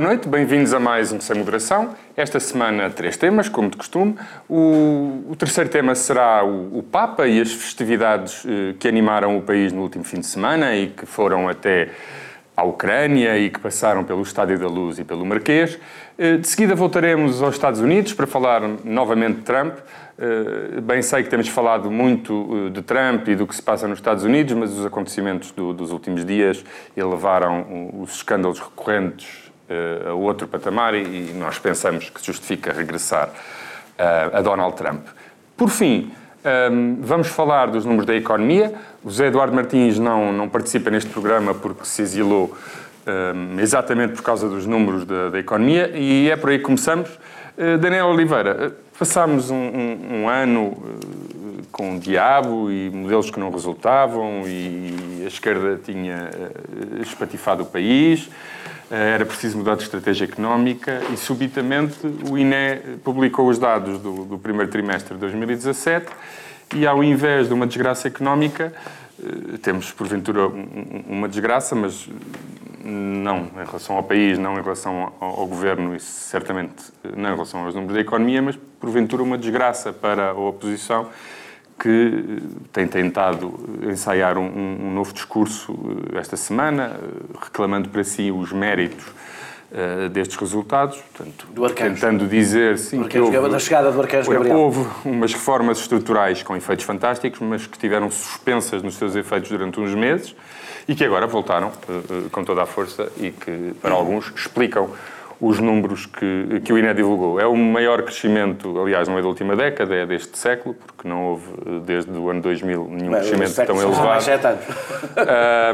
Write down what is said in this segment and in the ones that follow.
boa noite, bem-vindos a mais um Sem Moderação. Esta semana, três temas, como de costume. O, o terceiro tema será o, o, Papa e as festividades eh, que animaram o país no último fim de semana e que foram até à Ucrânia e que passaram pelo Estádio da Luz e pelo Marquês. Eh, de seguida voltaremos aos Estados Unidos para falar novamente de Trump. Eh, bem sei que temos falado muito eh, de Trump e do que se passa nos Estados Unidos, mas os acontecimentos do, dos últimos dias elevaram os escândalos recorrentes a outro patamar e nós pensamos que justifica regressar a Donald Trump. Por fim, vamos falar dos números da economia. O José Eduardo Martins não, não participa neste programa porque se exilou exatamente por causa dos números da, da, economia e é por aí que começamos. Uh, Daniel Oliveira, passámos um, um, um ano com o diabo e modelos que não resultavam e a esquerda tinha espatifado o país, era preciso mudar de estratégia económica e subitamente o INE publicou os dados do, do primeiro trimestre de 2017 e ao invés de uma desgraça económica, temos porventura uma desgraça, mas não em relação ao país, não em relação ao, governo e certamente não em relação aos números da economia, mas porventura uma desgraça para a oposição que eh, tem tentado ensaiar um, um novo discurso eh, esta semana, eh, reclamando para si os méritos uh, destes resultados, portanto, tentando dizer sim que houve, da chegada do Arcanjo Gabriel. houve umas reformas estruturais com efeitos fantásticos, mas que tiveram suspensas nos seus efeitos durante uns meses e que agora voltaram uh, com toda a força e que, para alguns, explicam os números que, que o INE divulgou. É o maior crescimento, aliás, não é da última década, é deste século, porque não houve, desde o ano 2000, nenhum Bem, crescimento tão elevado.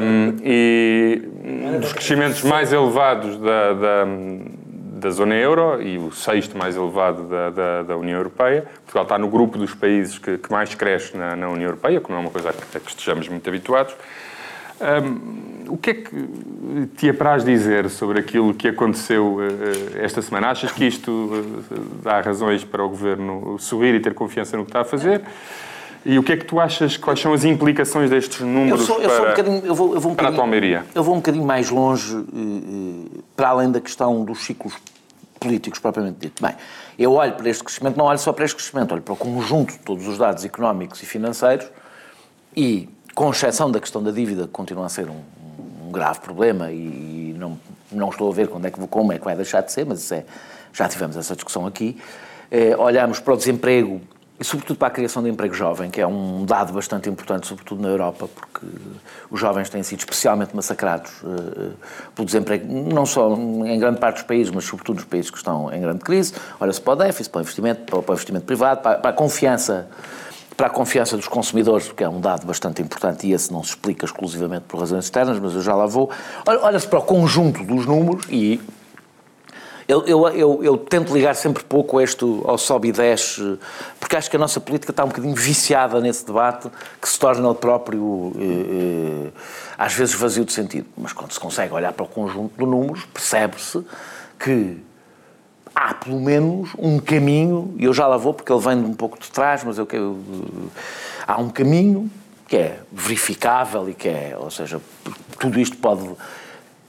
Um, e um dos crescimentos mais elevados da, da, da, zona euro e o sexto mais elevado da, da, da, União Europeia. Portugal está no grupo dos países que, que mais cresce na, na União Europeia, que não é uma coisa a que, a que estejamos muito habituados. Um, o que é que te apraz dizer sobre aquilo que aconteceu uh, esta semana? Achas que isto uh, dá razões para o Governo sorrir e ter confiança no que está a fazer? E o que é que tu achas, quais são as implicações destes números eu sou, eu para, um eu vou, eu vou um para a tua Almeria? Eu vou um bocadinho mais longe, para além da questão dos ciclos políticos propriamente dito. Bem, eu olho para este crescimento, não olho só para este crescimento, olho para o conjunto de todos os dados económicos e financeiros e com exceção da questão da dívida, que continua a ser um, um grave problema e, e, não, não estou a ver quando é que, como é que vai deixar de ser, mas é, já tivemos essa discussão aqui. Eh, olhamos para o desemprego e, sobretudo, para a criação de emprego jovem, que é um dado bastante importante, sobretudo na Europa, porque os jovens têm sido especialmente massacrados eh, pelo desemprego, não só em grande parte dos países, mas sobretudo nos países que estão em grande crise. Olha-se para o déficit, para o investimento, para o investimento privado, para, para a confiança para a confiança dos consumidores, porque é um dado bastante importante e esse não se explica exclusivamente por razões externas, mas eu já lá vou. Olha-se para o conjunto dos números e eu, eu, eu, eu, tento ligar sempre pouco isto ao sobe e desce, porque acho que a nossa política está um bocadinho viciada nesse debate, que se torna o próprio, eh, eh, às vezes, vazio de sentido. Mas quando se consegue olhar para o conjunto de números, percebe-se que há pelo menos um caminho, e eu já lá vou porque ele vem de um pouco de trás, mas eu quero. Há um caminho que é verificável e que é, ou seja, tudo isto pode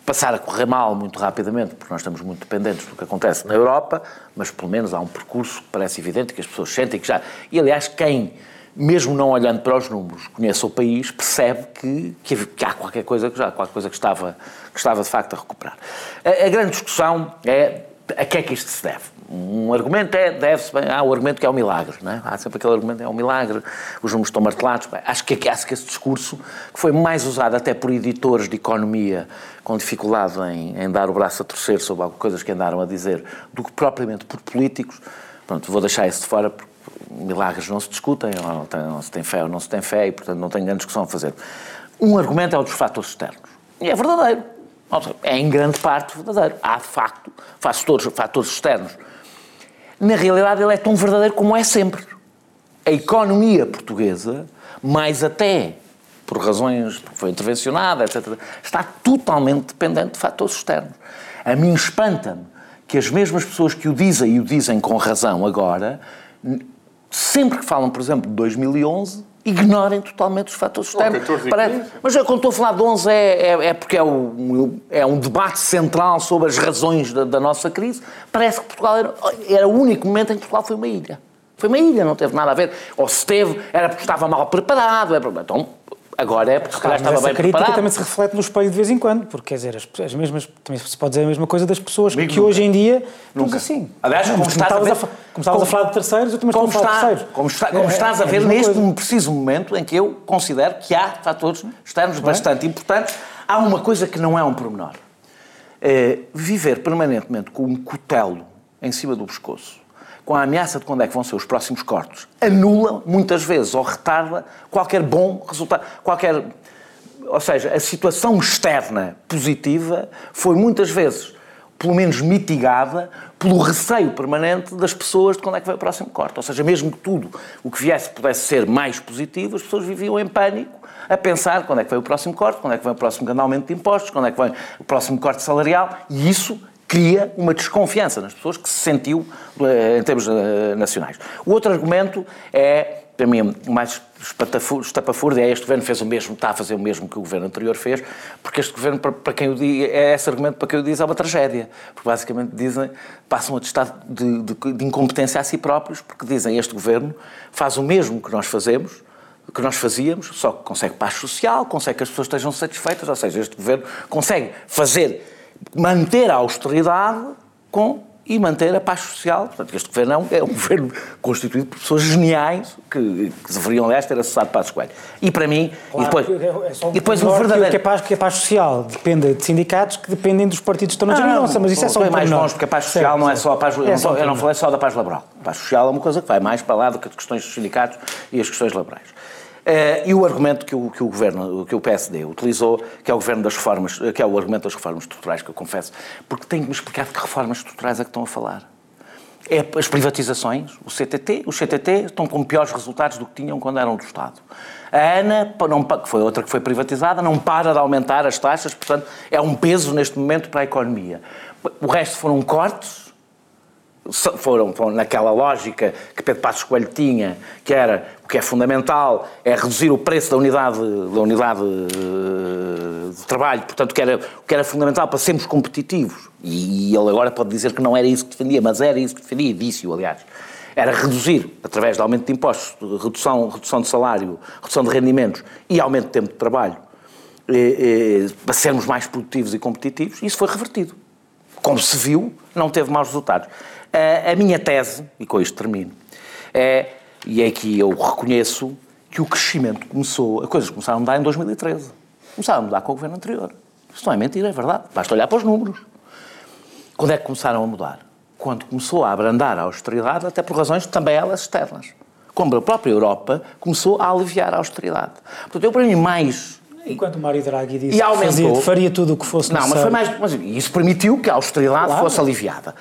passar a correr mal muito rapidamente, porque nós estamos muito dependentes do que acontece na Europa, mas pelo menos há um percurso que parece evidente que as pessoas sentem que já. E aliás, quem, mesmo não olhando para os números, conhece o país, percebe que, que há qualquer coisa que já, qualquer coisa que estava, que estava de facto a recuperar. A, a grande discussão é a que é que isto se deve? Um argumento é, deve-se bem, há o argumento que é um milagre, não é? Há sempre aquele argumento, é um milagre, os números estão martelados. Bem, acho, que, acho que esse discurso, que foi mais usado até por editores de economia com dificuldade em, em dar o braço a torcer sobre coisas que andaram a dizer, do que propriamente por políticos, pronto, vou deixar isso de fora, porque milagres não se discutem, ou não, tem, não se tem fé ou não se tem fé, e portanto não tenho grande discussão a fazer. Um argumento é o dos fatores externos. E é verdadeiro é em grande parte verdadeiro. Há, de facto, fatores, fatores externos. Na realidade, ele é tão verdadeiro como é sempre. A economia portuguesa, mais até por razões, porque foi intervencionada, etc., está totalmente dependente de fatores externos. A mim espanta-me que as mesmas pessoas que o dizem, e o dizem com razão agora, sempre que falam, por exemplo, de 2011, ignorem totalmente os fatores externos. 14 e Parece- 15. mas quando estou a falar de 11 é, é, é porque é, o- é um debate central sobre as razões da, da nossa crise. Parece que Portugal era, era o único momento em que Portugal foi uma ilha. Foi uma ilha, não teve nada a ver. Ou se teve, era porque estava mal preparado. Porque- então, agora é porque se calhar estava essa bem crítica preparado. também se reflete no espelho de vez em quando, porque quer dizer, as, as mesmas, também se pode dizer a mesma coisa das pessoas Comigo que nunca. hoje em dia estamos Nunca. assim. Aliás, como Como estás a ver- a, fa- como estavas a falar de terceiros, eu também como, estou a falar está, de terceiros. como, está- como É- estás é a ver mesma neste coisa. preciso momento em que eu considero que há fatores externos bastante importantes, há uma coisa que não é um pormenor. É viver permanentemente com um cutelo em cima do pescoço, com a ameaça de quando é que vão ser os próximos cortes, anula muitas vezes ou retarda qualquer bom resultado, qualquer ou seja, a situação externa positiva foi muitas vezes, pelo menos mitigada, pelo receio permanente das pessoas de quando é que vai o próximo corte. Ou seja, mesmo que tudo o que viesse pudesse ser mais positivo, as pessoas viviam em pânico a pensar quando é que vem o próximo corte, quando é que vem o próximo aumento de impostos, quando é que vem o próximo corte salarial, e isso cria uma desconfiança nas pessoas que se sentiu eh, em termos eh, nacionais. O outro argumento é, para mim, mais estapafúrdio é este governo fez o mesmo, está a fazer o mesmo que o governo anterior fez, porque este governo, para, para quem o diz, é esse argumento para quem o diz, é uma tragédia. Porque basicamente dizem, passam a atestado de, de, de incompetência a si próprios, porque dizem este governo faz o mesmo que nós fazemos, que nós fazíamos, só que consegue paz social, consegue que as pessoas estejam satisfeitas, ou seja, este governo consegue fazer, manter a austeridade com, e manter a paz social. Portanto, este governo é um, é um governo constituído por pessoas geniais que, que deveriam, aliás, ter acessado Passos Coelho. E para mim, e depois, é só um e depois o que- verdadeiro... Que a, paz, que a paz social depende de sindicatos que dependem dos partidos que estão na mas isso é só um mais longe, porque a paz social Certo, não é só a paz... eu É não, só eu não falei só da paz laboral. A paz social é uma coisa que vai mais para lá do que as questões dos sindicatos e as questões laborais. Eh, e o argumento que o, que o governo, que o PSD utilizou, que é o governo das reformas, que é o argumento das reformas estruturais, que eu confesso, porque tem que me explicar de que reformas estruturais é que estão a falar. É as privatizações, o CTT, os CTT estão com piores resultados do que tinham quando eram do Estado. A ANA, não que foi outra que foi privatizada, não para de aumentar as taxas, portanto, é um peso neste momento para a economia. O resto foram cortes, foram, foram naquela lógica que Pedro Passos Coelho tinha, que era o que é fundamental é reduzir o preço da unidade, da unidade eh, de trabalho, portanto, o que, era, que era fundamental para sermos competitivos. E, ele agora pode dizer que não era isso que defendia, mas era isso que defendia, e disse-o, aliás. Era reduzir, através de aumento de impostos, redução, redução de salário, redução de rendimentos e aumento de tempo de trabalho, eh, eh, para sermos mais produtivos e competitivos, e isso foi revertido como se viu, não teve maus resultados. A, a minha tese, e com isto termino, é, e é que eu reconheço que o crescimento começou, as coisas começaram a mudar em 2013. Começaram a mudar com o governo anterior. Isso não é mentira, é verdade. Basta olhar para os números. Quando é que começaram a mudar? Quando começou a abrandar a austeridade, até por razões também elas externas. Quando a própria Europa começou a aliviar a austeridade. Portanto, eu para mim mais Enquanto o Mário Draghi disse que fazia- faria tudo o que fosse não, mas necessário. foi mais. Mas isso permitiu que a austeridade Claro. fosse aliviada.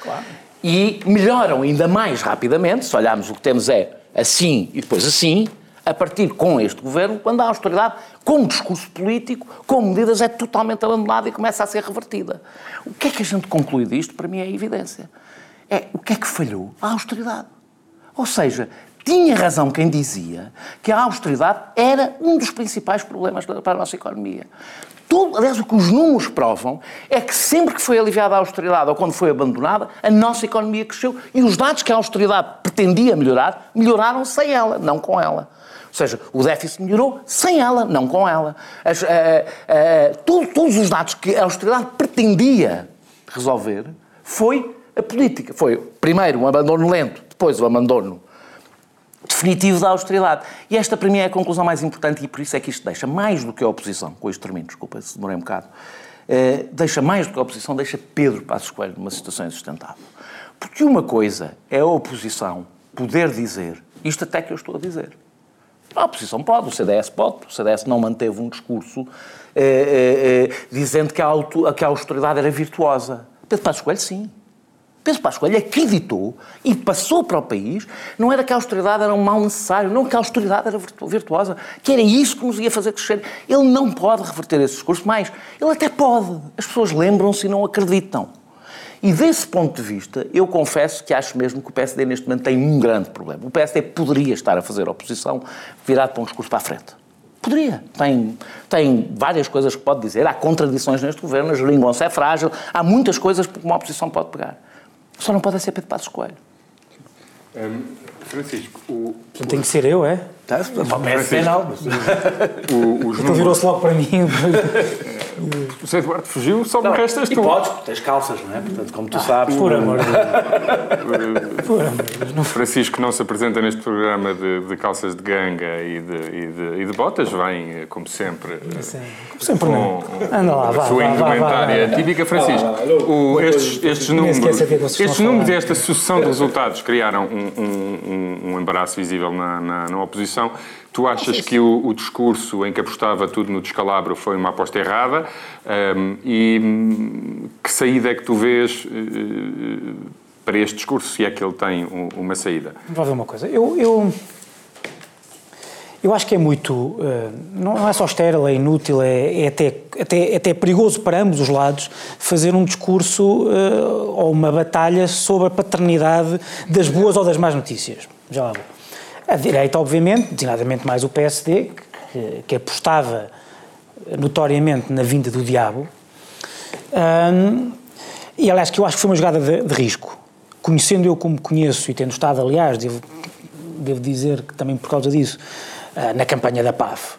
E melhoram ainda mais rapidamente, se olharmos o que temos é assim e depois assim, a partir com este governo, quando a austeridade, com discurso político, com medidas, é totalmente abandonada e começa a ser revertida. O que é que a gente conclui disto? Para mim é evidência. É o que é que falhou? A austeridade. Ou seja, tinha razão quem dizia que a austeridade era um dos principais problemas para a nossa economia. Tudo, aliás, o que os números provam é que sempre que foi aliviada a austeridade ou quando foi abandonada, a nossa economia cresceu e os dados que a austeridade pretendia melhorar, melhoraram sem ela, não com ela. Ou seja, o déficit melhorou sem ela, não com ela. As, eh, eh, todo- todos os dados que a austeridade pretendia resolver foi a política. Foi primeiro um abandono lento, depois o abandono definitivo da austeridade. E esta, para mim, é a conclusão mais importante e por isso é que isto deixa mais do que a oposição, com isto termino, desculpa se demorei um bocado, eh, deixa mais do que a oposição, deixa Pedro Passos Coelho numa situação insustentável. Porque uma coisa é a oposição poder dizer, isto até que eu estou a dizer, a oposição pode, o CDS pode, o CDS não manteve um discurso eh, eh, eh, dizendo que a, auto, que a austeridade era virtuosa. Pedro Passos Coelho, sim. Pedro Passos Coelho acreditou e passou para o país, não era que a austeridade era um mal necessário, não que a austeridade era virtu- virtuosa, que era isso que nos ia fazer crescer. Ele não pode reverter esse discurso, mas ele até pode. As pessoas lembram-se e não acreditam. E desse ponto de vista, eu confesso que acho mesmo que o PSD neste momento tem um grande problema. O PSD poderia estar a fazer oposição virado para um discurso para a frente. Poderia. Tem, tem várias coisas que pode dizer. Há contradições neste governo, a geringonça é frágil. Há muitas coisas que uma oposição pode pegar. Só não pode ser Pedro Passos Coelho. Um, Francisco, o... Portanto, tem que ser eu, é? Tá? O PSD não. O, os Então virou-se logo para mim. O José Eduardo fugiu, só me restas e tu. podes, porque tens calças, não é? Portanto, como tu sabes... Por amor de Deus. Por amor de Deus. Não Francisco não se apresenta neste programa de, de calças de ganga e de, e de, e de botas, vem, eh, como sempre, Sim. Como sempre não. com Anda lá, a vá, sua vá, indumentária vá. típica. Francisco, o- estes, estes números, estes a números e esta sucessão de resultados criaram um, um, um, um embaraço visível na, na, na oposição. Tu achas que o, o discurso em que apostava tudo no descalabro foi uma aposta errada? Ahm, e hum, que saída é que tu vês eh, para este discurso, se é que ele tem um- uma saída? Vamos ver uma coisa. Eu, eu, eu acho que é muito. eh, não não é só estéril, é inútil, é, é até, até, até perigoso para ambos os lados fazer um discurso eh, ou uma batalha sobre a paternidade das boas ou das más notícias. Já lá vou. A direita, obviamente, designadamente mais o PSD, que, que apostava notoriamente na vinda do diabo, Hum, e aliás, que eu acho que foi uma jogada de, de risco. Conhecendo eu como conheço e tendo estado, aliás, devo, devo dizer que também por causa disso, ah, na campanha da PAF.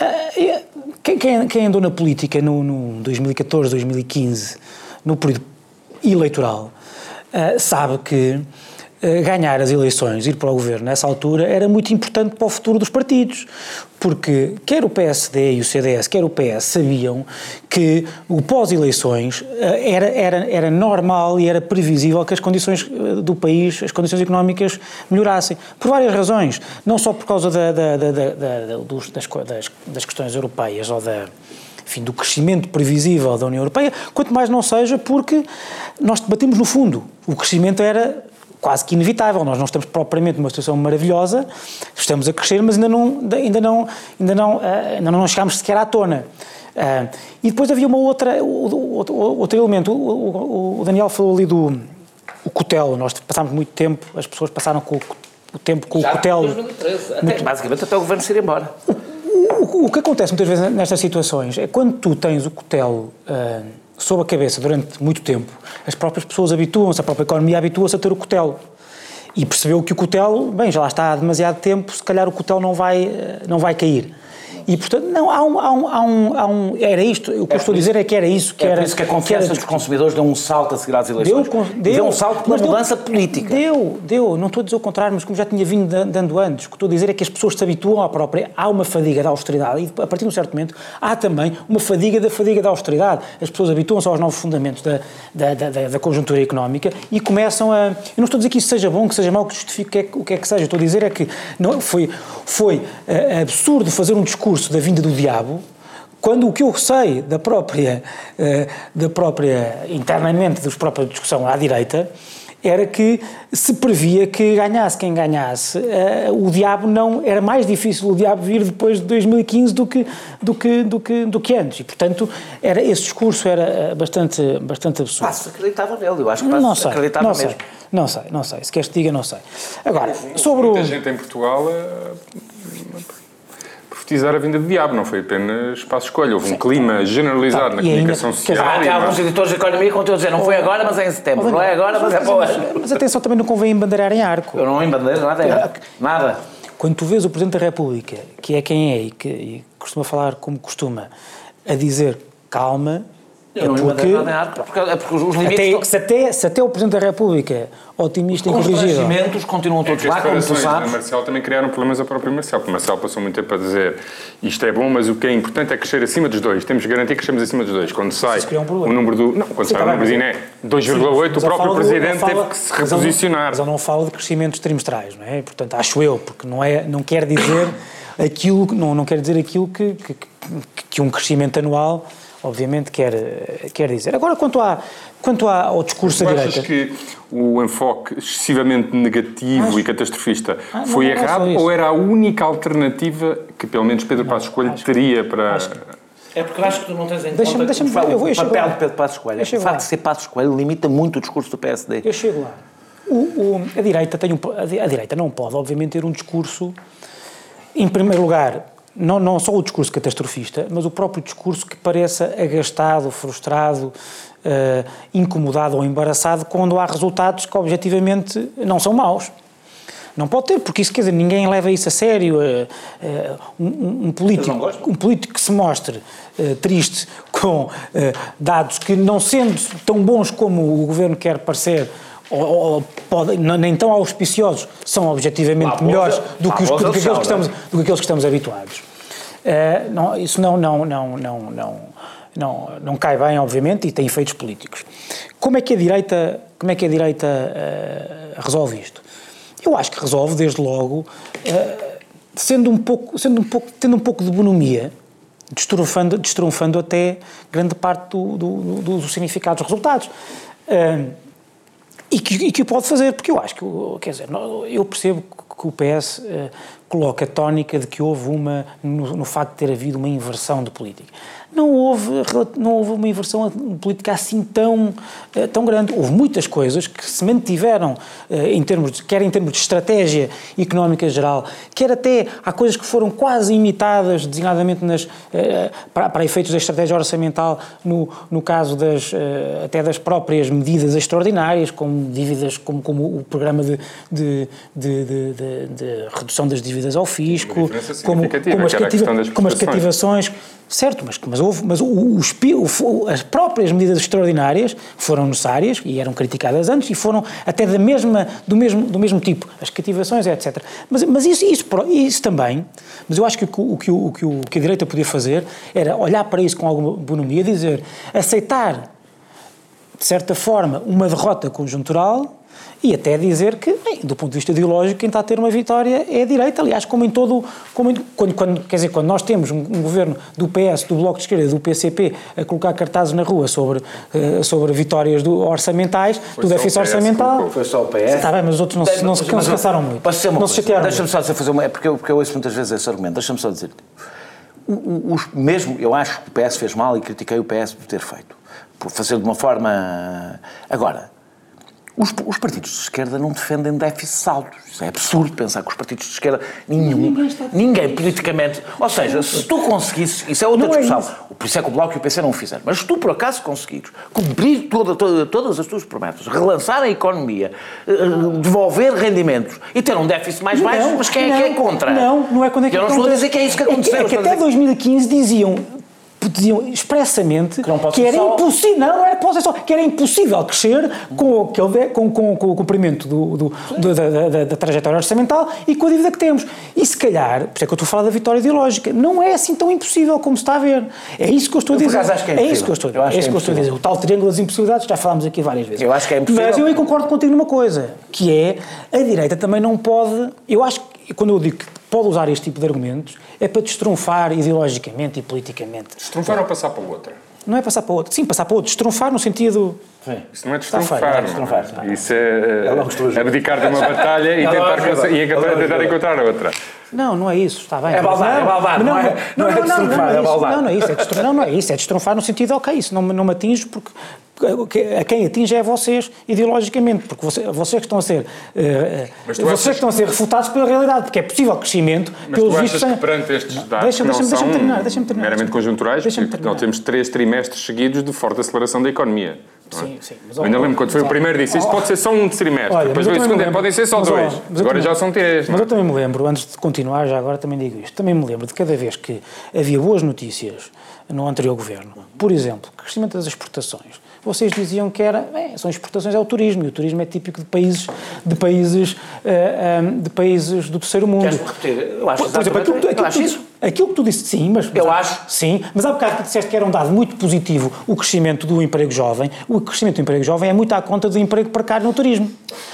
Ah, e, quem, quem, andou na política no, no 2014, 2015, no período eleitoral, ah, sabe que ah, ganhar as eleições, ir para o governo nessa altura, era muito importante para o futuro dos partidos. Porque quer o PSD e o CDS, quer o PS sabiam que o pós-eleições eh, era, era, era normal e era previsível que as condições eh, do país, as condições económicas melhorassem. Por várias razões. Não só por causa da, da, da, dos- das, das, das questões europeias ou da, enfim, do crescimento previsível da União Europeia, quanto mais não seja porque nós debatimos no fundo. O crescimento era quase que inevitável. Nós não estamos propriamente numa situação maravilhosa, estamos a crescer, mas ainda não, ainda não, ainda não, eh, ainda não chegámos sequer à tona. Ah, e depois havia uma outra, outro, outro elemento. O, o- o Daniel falou ali do o cutelo. Nós passámos muito tempo, as pessoas passaram com o, o tempo com o cutelo. 2013. Até, basicamente até o governo se ir embora. O, o que acontece muitas vezes nestas situações é quando tu tens o cutelo ah, sob a cabeça durante muito tempo, as próprias pessoas habituam-se, a própria economia habitua-se a ter o cutelo. E percebeu que o cutelo, bem, já lá está há demasiado tempo, se calhar o cutelo não vai, ah, não vai cair. E, portanto, não, há um, há um, há um, há um- Era isto, o que eu estou a dizer é que era isso que É era. por isso que a que era confiança dos consumidores deu um salto a seguir às Deu, eleições. con- E deu um salto pela mas deu- mudança política. Deu, deu. Não estou a dizer o contrário, mas como já tinha vindo da- dando antes, o que estou a dizer é que as pessoas se habituam à própria. Há uma fadiga da austeridade e, a partir de um certo momento, há também uma fadiga da fadiga da austeridade. As pessoas habituam-se aos novos fundamentos da, da, da- da- conjuntura económica e começam a. Eu não estou a dizer que isso seja bom, que seja mau, que justifique o que é que- o que é que seja. Estou a dizer é que não, foi, foi eh, absurdo fazer um discurso da vinda do diabo quando o que eu sei da própria, eh, da própria internamente, dos própria discussão à direita, era que se previa que ganhasse quem ganhasse, eh, o diabo não era mais difícil o diabo vir depois de 2015 do que do que do que do que antes e portanto era esse discurso era eh, bastante bastante absurdo. Passos acreditava nele, eu acho que não sei, acreditava não sei, mesmo. não sei, não sei. Se queres que diga, não sei. Agora sobre o Muita gente em Portugal profetizar a vinda do diabo, não foi apenas espaço escolha. Houve um clima generalizado na E ainda- comunicação quer dizer, social. Há, e alguns editores de economia que continuam a dizer não foi agora, mas é em setembro. Não é agora, mas é para ano. Mas atenção, também não convém embandeirar em arco. Eu não embandeiro nada, é. nada. Quando tu vês o Presidente da República, que é quem é e que e costuma falar como costuma, a dizer calma, Eu não porque, nada porque, é porque os limites... até, estão- se, até, se até o Presidente da República, otimista e os corrigível, constrangimentos continuam É todos as lá, como tu da sabes. Marcel também criaram problemas ao próprio Marcel, porque Marcel passou muito tempo a dizer isto é bom, mas o que é importante é crescer acima dos dois. Temos de garantir que crescemos acima dos dois. Quando sai um o número do. Não, quando Sim, sai tá o bem, número de mas- Iné 2,8, o próprio do- Presidente ele fala- teve que se reposicionar. Mas ele não fala de crescimentos trimestrais, não é? Portanto, acho eu, porque não, é, não quer dizer aquilo, não, não quer dizer aquilo que, que, que- que um crescimento anual, obviamente, quer, quer dizer. Agora, quanto, à, quanto à- ao discurso da achas direita... que o enfoque excessivamente negativo e catastrofista Ah, não, foi não é só errado ou era a única alternativa que pelo menos Pedro Passos Coelho teria para. É porque eu acho que tu não tens em Deixa-me- conta que o eu vou- chego papel lá. de Pedro Passos Coelho. O facto de ser Passos Coelho limita muito o discurso do PSD. Eu chego lá. O- o- a direita tem um, a direita não pode, obviamente, ter um discurso, em primeiro lugar, não, não só o discurso catastrofista, mas o próprio discurso que pareça agastado, frustrado, eh, incomodado ou embaraçado quando há resultados que objetivamente não são maus. Não pode ter, porque isso quer dizer, ninguém leva isso a sério. eh, eh, um, um- político, um político que se mostre eh, triste com eh, dados que, não sendo tão bons como o governo quer parecer, ou, ou pode, não- nem tão auspiciosos, são objetivamente Lá, melhores do que, os, do, que estamos, não do que aqueles que estamos habituados. Eh, não, isso não, não, não, não, não, não, não cai bem, obviamente, e tem efeitos políticos. Como é que a direita, como é que a direita eh, resolve isto? Eu acho que resolve, desde logo, eh, sendo um pouco, sendo um pouco, tendo um pouco de bonomia, destrunfando, destrunfando até grande parte do, do, do, dos resultados. Eh, e que, e que pode fazer, porque eu acho que, quer dizer, eu percebo que o PS eh, coloca a tónica de que houve uma, no, no facto de ter havido uma inversão de política. Não houve, não houve uma inversão política assim tão, eh, tão grande. Houve muitas coisas que se mantiveram, eh, em termos de, quer em termos de estratégia económica geral, quer até há coisas que foram quase imitadas, designadamente nas, eh, para, para efeitos da estratégia orçamental, no, no caso das, até das próprias medidas extraordinárias, como dívidas, como, como o programa de, de, de, de- redução das dívidas ao fisco, como, como, as, cativa- como as cativações. Certo, mas, mas, houve, mas o, o- as próprias medidas extraordinárias foram necessárias e eram criticadas antes e foram até da mesma, do, mesmo, do mesmo tipo, as cativações, etc. Mas, mas isso, isso, isso também, mas eu acho que o, o- que o, o que a direita podia fazer era olhar para isso com alguma bonomia e dizer, aceitar de certa forma, uma derrota conjuntural e até dizer que, bem, do ponto de vista ideológico, quem está a ter uma vitória é a direita. Aliás, como em todo. Como em- quando, quando- quer dizer, quando nós temos um, um governo do PS, do Bloco de Esquerda, do PCP a colocar cartazes na rua sobre, eh, sobre vitórias do, orçamentais, Foi do déficit orçamental. Foi só o PS. Está bem, mas os outros não, se- não, se- não se cansaram muito. Não se coisa? chatearam Deixa-me só fazer uma. É porque eu, porque eu ouço muitas vezes esse argumento. Deixa-me só dizer. O, o, os- mesmo, eu acho que o PS fez mal e critiquei o PS por ter feito. Por fazer de uma forma. Agora, os, os partidos de esquerda não defendem déficits altos. Isso é absurdo pensar que os partidos de esquerda. Nenhum. Ninguém politicamente. Ou seja, se tu conseguisses. Isso é outra Não é discussão. isso. Por isso é que o Bloco e o PC não o fizeram. Mas se tu, por acaso, conseguires cumprir toda, toda- todas as tuas promessas, relançar a economia, eh, devolver rendimentos e ter um déficit mais baixo, mas quem é que é contra? Não, não é quando é que Eu é não estou a dizer que é isso que É aconteceu. É que, estou a até dizer 2015 diziam diziam expressamente Que não era impossível, não, era só, que era impossível crescer com, aquele, com, com, com o cumprimento do, do- do- da, da- da- trajetória orçamental e com a dívida que temos. E se calhar, por isso é que eu estou a falar da vitória ideológica, não é assim tão impossível como se está a ver. É isso que eu estou a dizer. acho que é isso que eu estou a dizer. Eu acho é isso que que é eu estou a dizer. O tal triângulo das impossibilidades, já falámos aqui várias vezes. Eu acho que é impossível. Mas eu aí concordo contigo numa coisa, que é a direita também não pode. Eu acho que quando eu digo que pode usar este tipo de argumentos, é para destrunfar ideologicamente e politicamente. Destrunfar ou passar para outra? Não é passar para outro. Sim, passar para outro. Destrunfar no sentido. Sim. Isso não é feio, é. Isso é, É abdicar de uma batalha e É tentar, e É tentar encontrar outra. Não, não é isso, está bem. É baldar, é baldar, não é- não é é é. Não, não é isso, é não, não é isso, é destrunfar no sentido, ok, isso não, me- não me atinge porque que- a quem atinge é vocês ideologicamente, porque você- vocês que estão a ser eh, Mas tu vocês achas- que estão a ser refutados pela realidade, porque é possível crescimento Mas pelos tu vistos achas que sem- perante estes dados Deixa- que não deixa-me- são deixa-me terminar, deixa-me terminar. meramente conjunturais, porque nós temos três trimestres seguidos de forte aceleração da economia. é? Sim, sim, mas, ainda lembro quando foi o mas, primeiro disse, isto ó, pode ser só um trimestre, Olha, depois mas veio o segundo, lembro- podem ser só mas, dois, mas agora também- já são três. Mas não eu é? também me lembro, antes de continuar, já agora também digo isto, também me lembro de cada vez que havia boas notícias no anterior governo, por exemplo, crescimento das exportações, vocês diziam que era, bem, são exportações é o turismo, e o turismo é típico de países, de países, eh, eh, de países do terceiro mundo. Queres repetir? Eu acho Por exemplo, aquilo, eu aquilo, aquilo que tu disse, sim, mas... Eu mas- acho. Sim, mas há bocado que disseste que era um dado muito positivo o crescimento do emprego jovem. O crescimento do emprego jovem é muito à conta do emprego precário no turismo.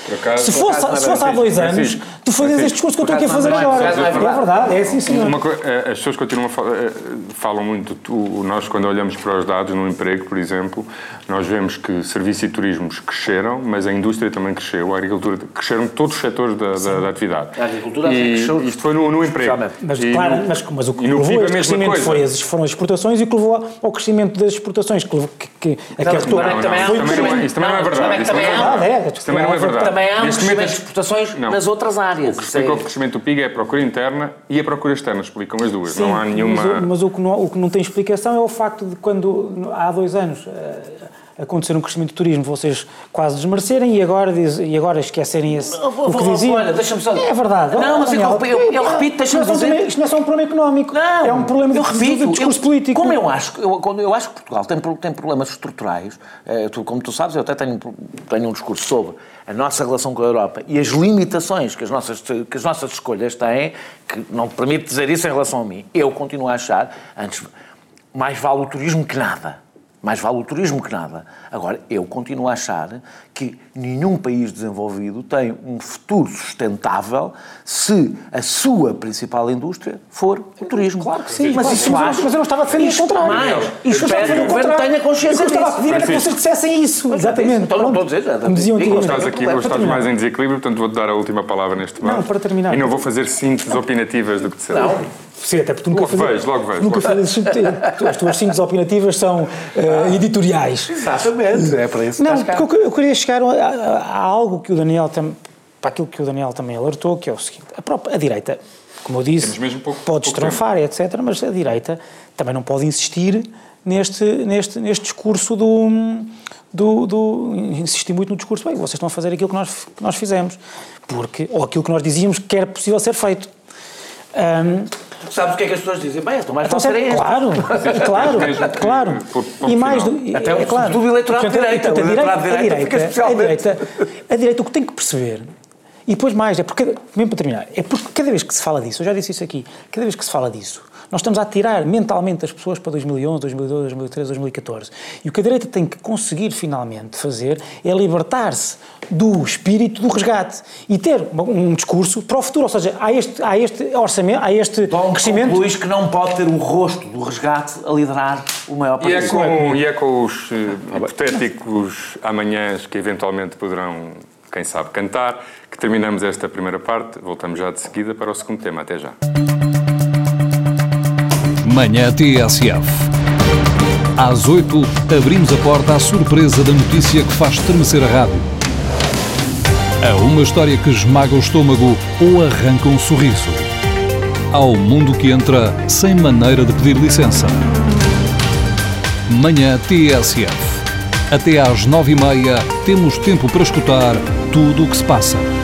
Por acaso- se por fosse, acaso se fosse há dois Francisco, anos, tu fazias este discurso que eu estou aqui a fazer agora. é verdade, é sim, senhor. Uma eh, as pessoas continuam a falar, eh, falam muito, tu- nós quando olhamos para os dados no emprego, por exemplo, nós vemos que serviços e turismos cresceram, mas a indústria também cresceu, a agricultura, cresceram todos os setores da, da- da atividade. A agricultura e cresceu. isto foi no, no emprego. Mas, E no- mas, mas o que E no levou a este crescimento foi as, foram as exportações e o que levou ao crescimento das exportações, que, que, que Não, não, não é- isso também não é verdade. Isso também não é verdade. é, Isso também não é verdade. Também há um crescimento de exportações nas outras áreas. O que explica o é- crescimento do PIB é a procura interna e a procura externa, explicam as duas. Não há nenhuma. Mas, o- mas o, que não, o que não tem explicação é o facto de quando há dois anos eh, acontecer um crescimento do turismo, vocês quase desmerecerem e agora, diz, e agora esquecerem esse, oh, o que diziam. olha, deixa-me só- É verdade. Não, mas eu- Daniel, eu- eu repito, deixa-me é dizer- problema- Isto não é só um problema económico. Não, é um problema eu de, repito, de discurso eu- político. Como eu acho, eu, quando eu acho que Portugal tem, tem problemas estruturais, eh, tu, como tu sabes, eu até tenho, tenho um discurso sobre a nossa relação com a Europa e as limitações que as nossas, que as nossas escolhas têm, que não te permite dizer isso em relação a mim. Eu continuo a achar, antes, mais vale o turismo que nada. Mais vale o turismo que nada. Agora, eu continuo a achar que nenhum país desenvolvido tem um futuro sustentável se a sua principal indústria for o turismo. Claro que sim, Mas claro, isso mas mas eu não estava a defender o Isto contrário. mais. Isto Isto eu estava a espero defender que o contrário. tenha consciência O que eu estava a disso. pedir era que vocês dissessem isso. Exatamente. Então não estou a dizer, já, Como diziam digo. Estás aqui, hoje estás mais em desequilíbrio, portanto vou-te dar a última palavra neste debate. Não, para terminar. E não vou fazer sínteses opinativas do que disseste. Não. Sim, até porque tu nunca Logo fazes- vejo, logo vejo, Nunca fazes As tuas síntese opinativas são eh, editoriais. Exatamente. É para isso que Não, estás cá. porque eu, eu queria chegar a, a- a algo que o Daniel tam, para aquilo que o Daniel também alertou, que é o seguinte: a, própria, a direita, como eu disse, pouco- pode pouco estranfar, etc., mas a direita também não pode insistir neste, neste, neste discurso do, do, do. insistir muito no discurso, bem, vocês estão a fazer aquilo que nós, que nós fizemos, porque, ou aquilo que nós dizíamos que era possível ser feito. Ahm, Sabes o que é que as pessoas dizem? Bem, então mais então, vale ser claro, claro, que- claro. por E mais do, Até é claro. sobretudo o eleitorado de direita. O a eleitorado de direita, a direita, a direita o que tem que perceber e depois mais, é porque, mesmo para terminar, é porque cada vez que se fala disso, eu já disse isso aqui, cada vez que se fala disso, nós estamos a tirar mentalmente as pessoas para 2011, 2012, 2013, 2014. E o que a direita tem que conseguir finalmente fazer é libertar-se do espírito do resgate e ter um discurso para o futuro. Ou seja, há este, há este orçamento, há este Então crescimento. concluís que não pode ter o rosto do resgate a liderar o maior E é, com, e é com os eh, hipotéticos amanhãs que eventualmente poderão, quem sabe, cantar, que terminamos esta primeira parte. Voltamos já de seguida para o segundo tema. Até já. Manhã TSF. Às 8, abrimos a porta à surpresa da notícia que faz estremecer a rádio. A uma história que esmaga o estômago ou arranca um sorriso. Ao mundo que entra sem maneira de pedir licença. Manhã TSF. Até às 9h30 temos tempo para escutar tudo o que se passa.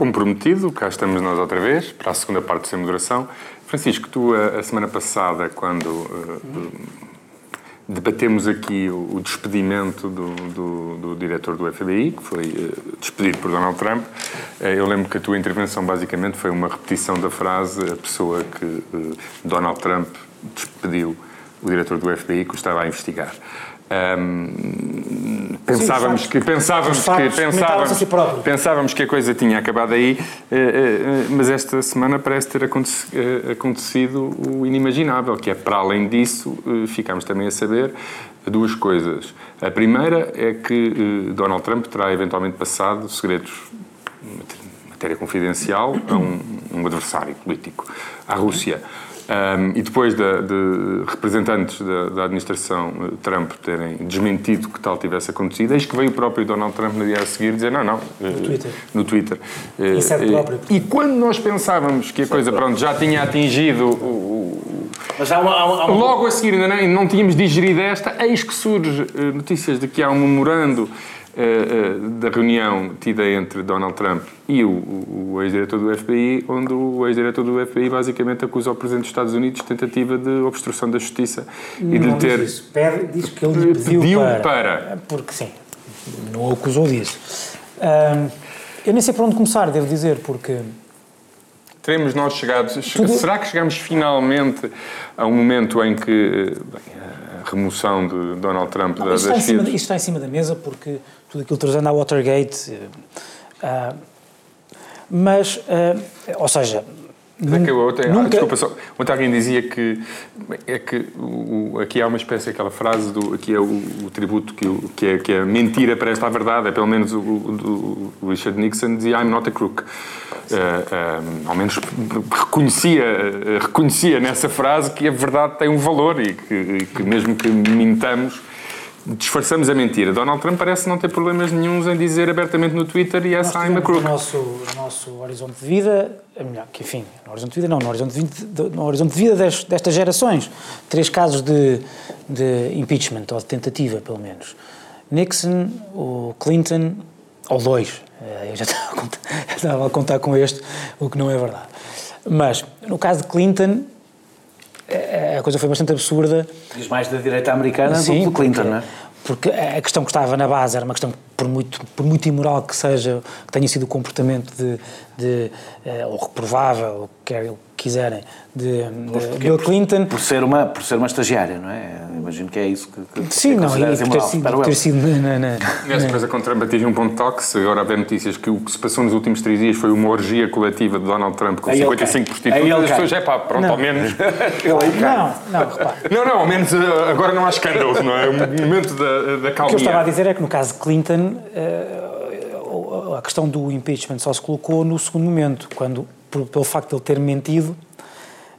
Como prometido, cá estamos nós outra vez, para a segunda parte Sem Moderação. Francisco, tu, a, a semana passada, quando eh, debatemos aqui o, o despedimento do, do, do diretor do FBI, que foi eh, despedido por Donald Trump, eh, eu lembro que a tua intervenção basicamente foi uma repetição da frase a pessoa que eh, Donald Trump despediu o diretor do FBI que o estava a investigar. Ahm, pensávamos Sim, que pensávamos que a pensávamos, si pensávamos que a coisa tinha acabado aí, eh, eh, mas esta semana parece ter eh, acontecido o inimaginável, que é para além disso, ficamos também a saber duas coisas. A primeira é que Donald Trump terá eventualmente passado segredos matéria confidencial a um, um adversário político, à Rússia. Um, e depois da- de, representantes da, da administração eh, Trump terem desmentido que tal tivesse acontecido, eis que veio o próprio Donald Trump no dia a seguir dizer não, não. No Twitter. No Twitter. Eh, próprio. E quando nós pensávamos que a coisa pronto, já tinha atingido o, o- Mas há uma, há uma- há uma- Logo a seguir, ainda não, não tínhamos digerido esta, eis que surge eh, notícias de que há um memorando eh, eh, da reunião tida entre Donald Trump e o, o- ex-diretor do FBI, onde o ex-diretor do FBI basicamente acusa o Presidente dos Estados Unidos de tentativa de obstrução da justiça e de lhe Não ter... diz isso. Pede, diz que ele lhe pediu, Pediu para. para. Porque sim, não o acusou disso. Eu nem sei por onde começar, devo dizer, porque Teremos nós chegado... Tudo- Será que chegamos finalmente a um momento em que eh, bem, a remoção de Donald Trump da, Não, isso, está em cima, isso está em cima da mesa porque tudo aquilo trazendo à Watergate. ah, mas, ah, ou seja, É que ontem, ah, Nunca... desculpa só, ontem alguém dizia que é que o, aqui há uma espécie, aquela frase do aqui é o, o tributo que, o, que, é, que é mentira para esta verdade, é pelo menos o, o, o Richard Nixon dizia I'm not a crook. Uh, uh, ao menos reconhecia, reconhecia nessa frase que a verdade tem um valor e que, e que mesmo que mintamos disfarçamos a mentira. Donald Trump parece não ter problemas nenhums em dizer abertamente no Twitter e essa I'm a crook. No nosso, no nosso horizonte de vida, é melhor, que enfim, no horizonte de vida não, no horizonte de, vida, no horizonte de vida destas gerações, três casos de, de impeachment, ou de tentativa, pelo menos. Nixon, o Clinton, ou dois, eh, eu já estava a contar, estava a contar com este, o que não é verdade. Mas, no caso de Clinton, a coisa foi bastante absurda. Diz mais da direita americana Sim, do que Clinton, porque, não é? Porque a questão que estava na base era uma questão, por muito, por muito imoral que seja, que tenha sido o comportamento de, de uh, ou reprovável, quer quiserem, de, de Bill Clinton. Por ser, uma, por ser uma estagiária, não é? Imagino que é isso que, que Sim, não, e por ter sido, por ter sido na, na, Essa coisa com Trump atinge um ponto toque, agora haver notícias que o que se passou nos últimos três dias foi uma orgia coletiva de Donald Trump com Aí 55 prostitutas, as pessoas, é pá, pronto, não. ao menos... não, não, repare. Não, não, ao menos eh, agora não há escândalos, não é? O momento da, da calma. O que eu estava a dizer é que no caso de Clinton, eh, a questão do impeachment só se colocou no segundo momento, quando, pelo facto de ele ter mentido,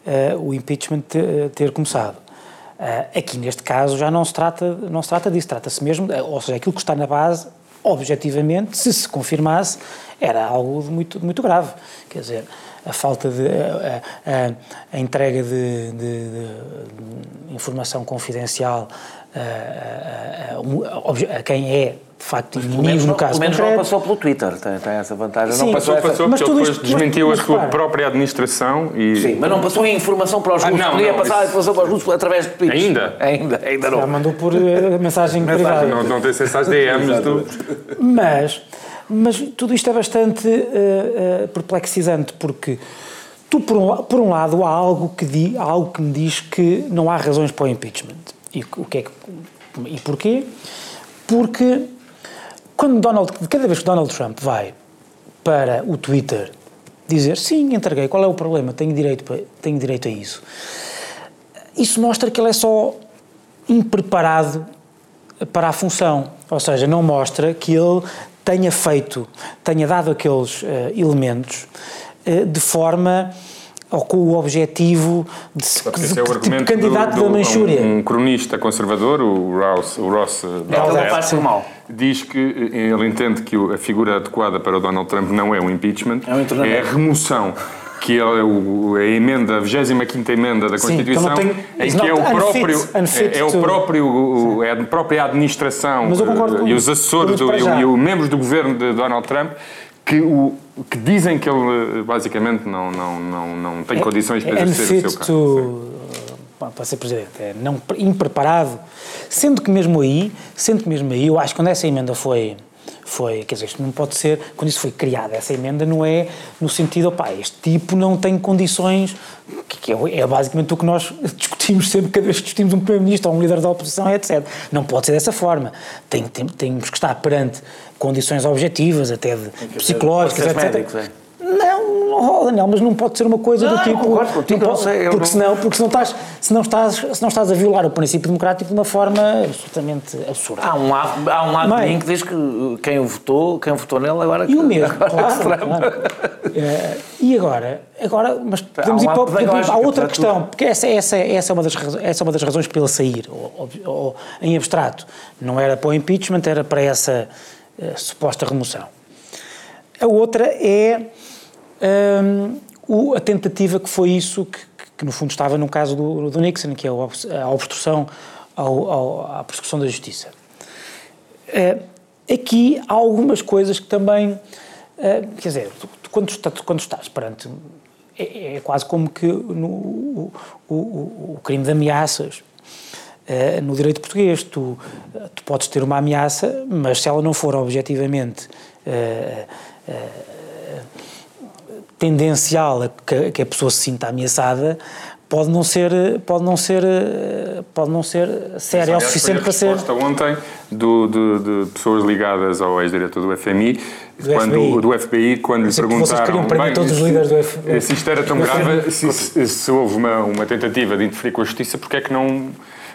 uh, o impeachment ter, eh, ter começado. Uh, aqui, neste caso, já não se trata, não se trata disso, trata-se mesmo, ou seja, aquilo que está na base, objetivamente, se se confirmasse, era algo muito, muito grave. Quer dizer, a falta de. a, a, a entrega de, de, de, informação confidencial a, a, quem é de facto inimigo no caso Pelo menos não passou pelo Twitter, tem, tem essa vantagem. Sim, não passou, essa... passou, mas porque depois isto, desmentiu mas, a sua própria administração e... Sim, mas não passou em informação para os russos, ah, não, podia não, passar isso... passou para os russos através de tweets. Ainda? Ainda, ainda não. Já mandou por uh, mensagem privada. Não, não tem mensagem DMs do... Mas, mas tudo isto é bastante uh, uh, perplexizante, porque tu, por um, por um lado, há algo, que di, há algo que me diz que não há razões para o impeachment. E o que é que... E porquê? Porque quando Donald, cada vez que Donald Trump vai para o Twitter dizer sim, entreguei, qual é o problema? Tenho direito, tenho direito a isso. Isso mostra que ele é só impreparado para a função, ou seja, não mostra que ele tenha feito, tenha dado aqueles uh, elementos uh, de forma ou com o objetivo de, de, de, é tipo candidato do, do, da Manchúria. Um, um, cronista conservador, o Ross, o Ross Bauer, diz que ele entende que a figura adequada para o Donald Trump não é o impeachment, é, um é a remoção que é o, a emenda, a 25 emenda da Constituição, Sim, em que é o próprio, unfit, unfit é, é, o próprio, é a própria administração eh, e os assessores do, e, e os membros do governo de Donald Trump que, o, que dizem que ele basicamente não, não, não, não tem é, condições para é exercer o seu cargo. para ser presidente, é não, impreparado, sendo que mesmo aí, sendo que mesmo aí, eu acho que quando essa emenda foi, foi, quer dizer, isto não pode ser, quando isso foi criada, essa emenda não é no sentido, opá, este tipo não tem condições, que é, é basicamente o que nós discutimos sempre, cada vez que discutimos um primeiro-ministro ou um líder da oposição, etc. Não pode ser dessa forma. Tem, tem, temos que estar perante condições objetivas, até de psicológicas, etc. Médicos, é? Não, oh, Daniel, mas não pode ser uma coisa não, do tipo. Concordo contigo, pode, sei, porque, senão, porque senão estás, se não estás, se não estás a violar o princípio democrático de uma forma absolutamente absurda. Há um lado, há um lado de mim que diz que quem o votou, quem votou nele agora. E o mesmo, claro, claro. É, e agora, agora, mas podemos um ir para, para, outra questão, porque essa, essa, essa, é uma das, essa é uma das razões para ele sair, ou, ou, ou, em abstrato. Não era para o impeachment, era para essa uh, suposta remoção. A outra é um, o, a tentativa que foi isso que, que, no fundo estava no caso do, do Nixon, que é a obstrução ao, ao, à persecução da justiça. Uh, aqui há algumas coisas que também, uh, quer dizer, tu, tu, quando, tu, quando estás perante, é, é, quase como que no, o, o, o crime de ameaças, Uh, no direito português, tu, podes ter uma ameaça, mas se ela não for objetivamente tendencial a que, que, a pessoa se sinta ameaçada, pode não ser, pode não ser, pode não ser séria o suficiente para ser. A resposta ontem do, de, de, pessoas ligadas ao ex-diretor do FMI, do quando, FBI. do FBI, quando lhe perguntaram bem, todos os líderes do FBI. se isto era tão grave, se, se, se, houve uma, uma tentativa de interferir com a justiça, porque é que não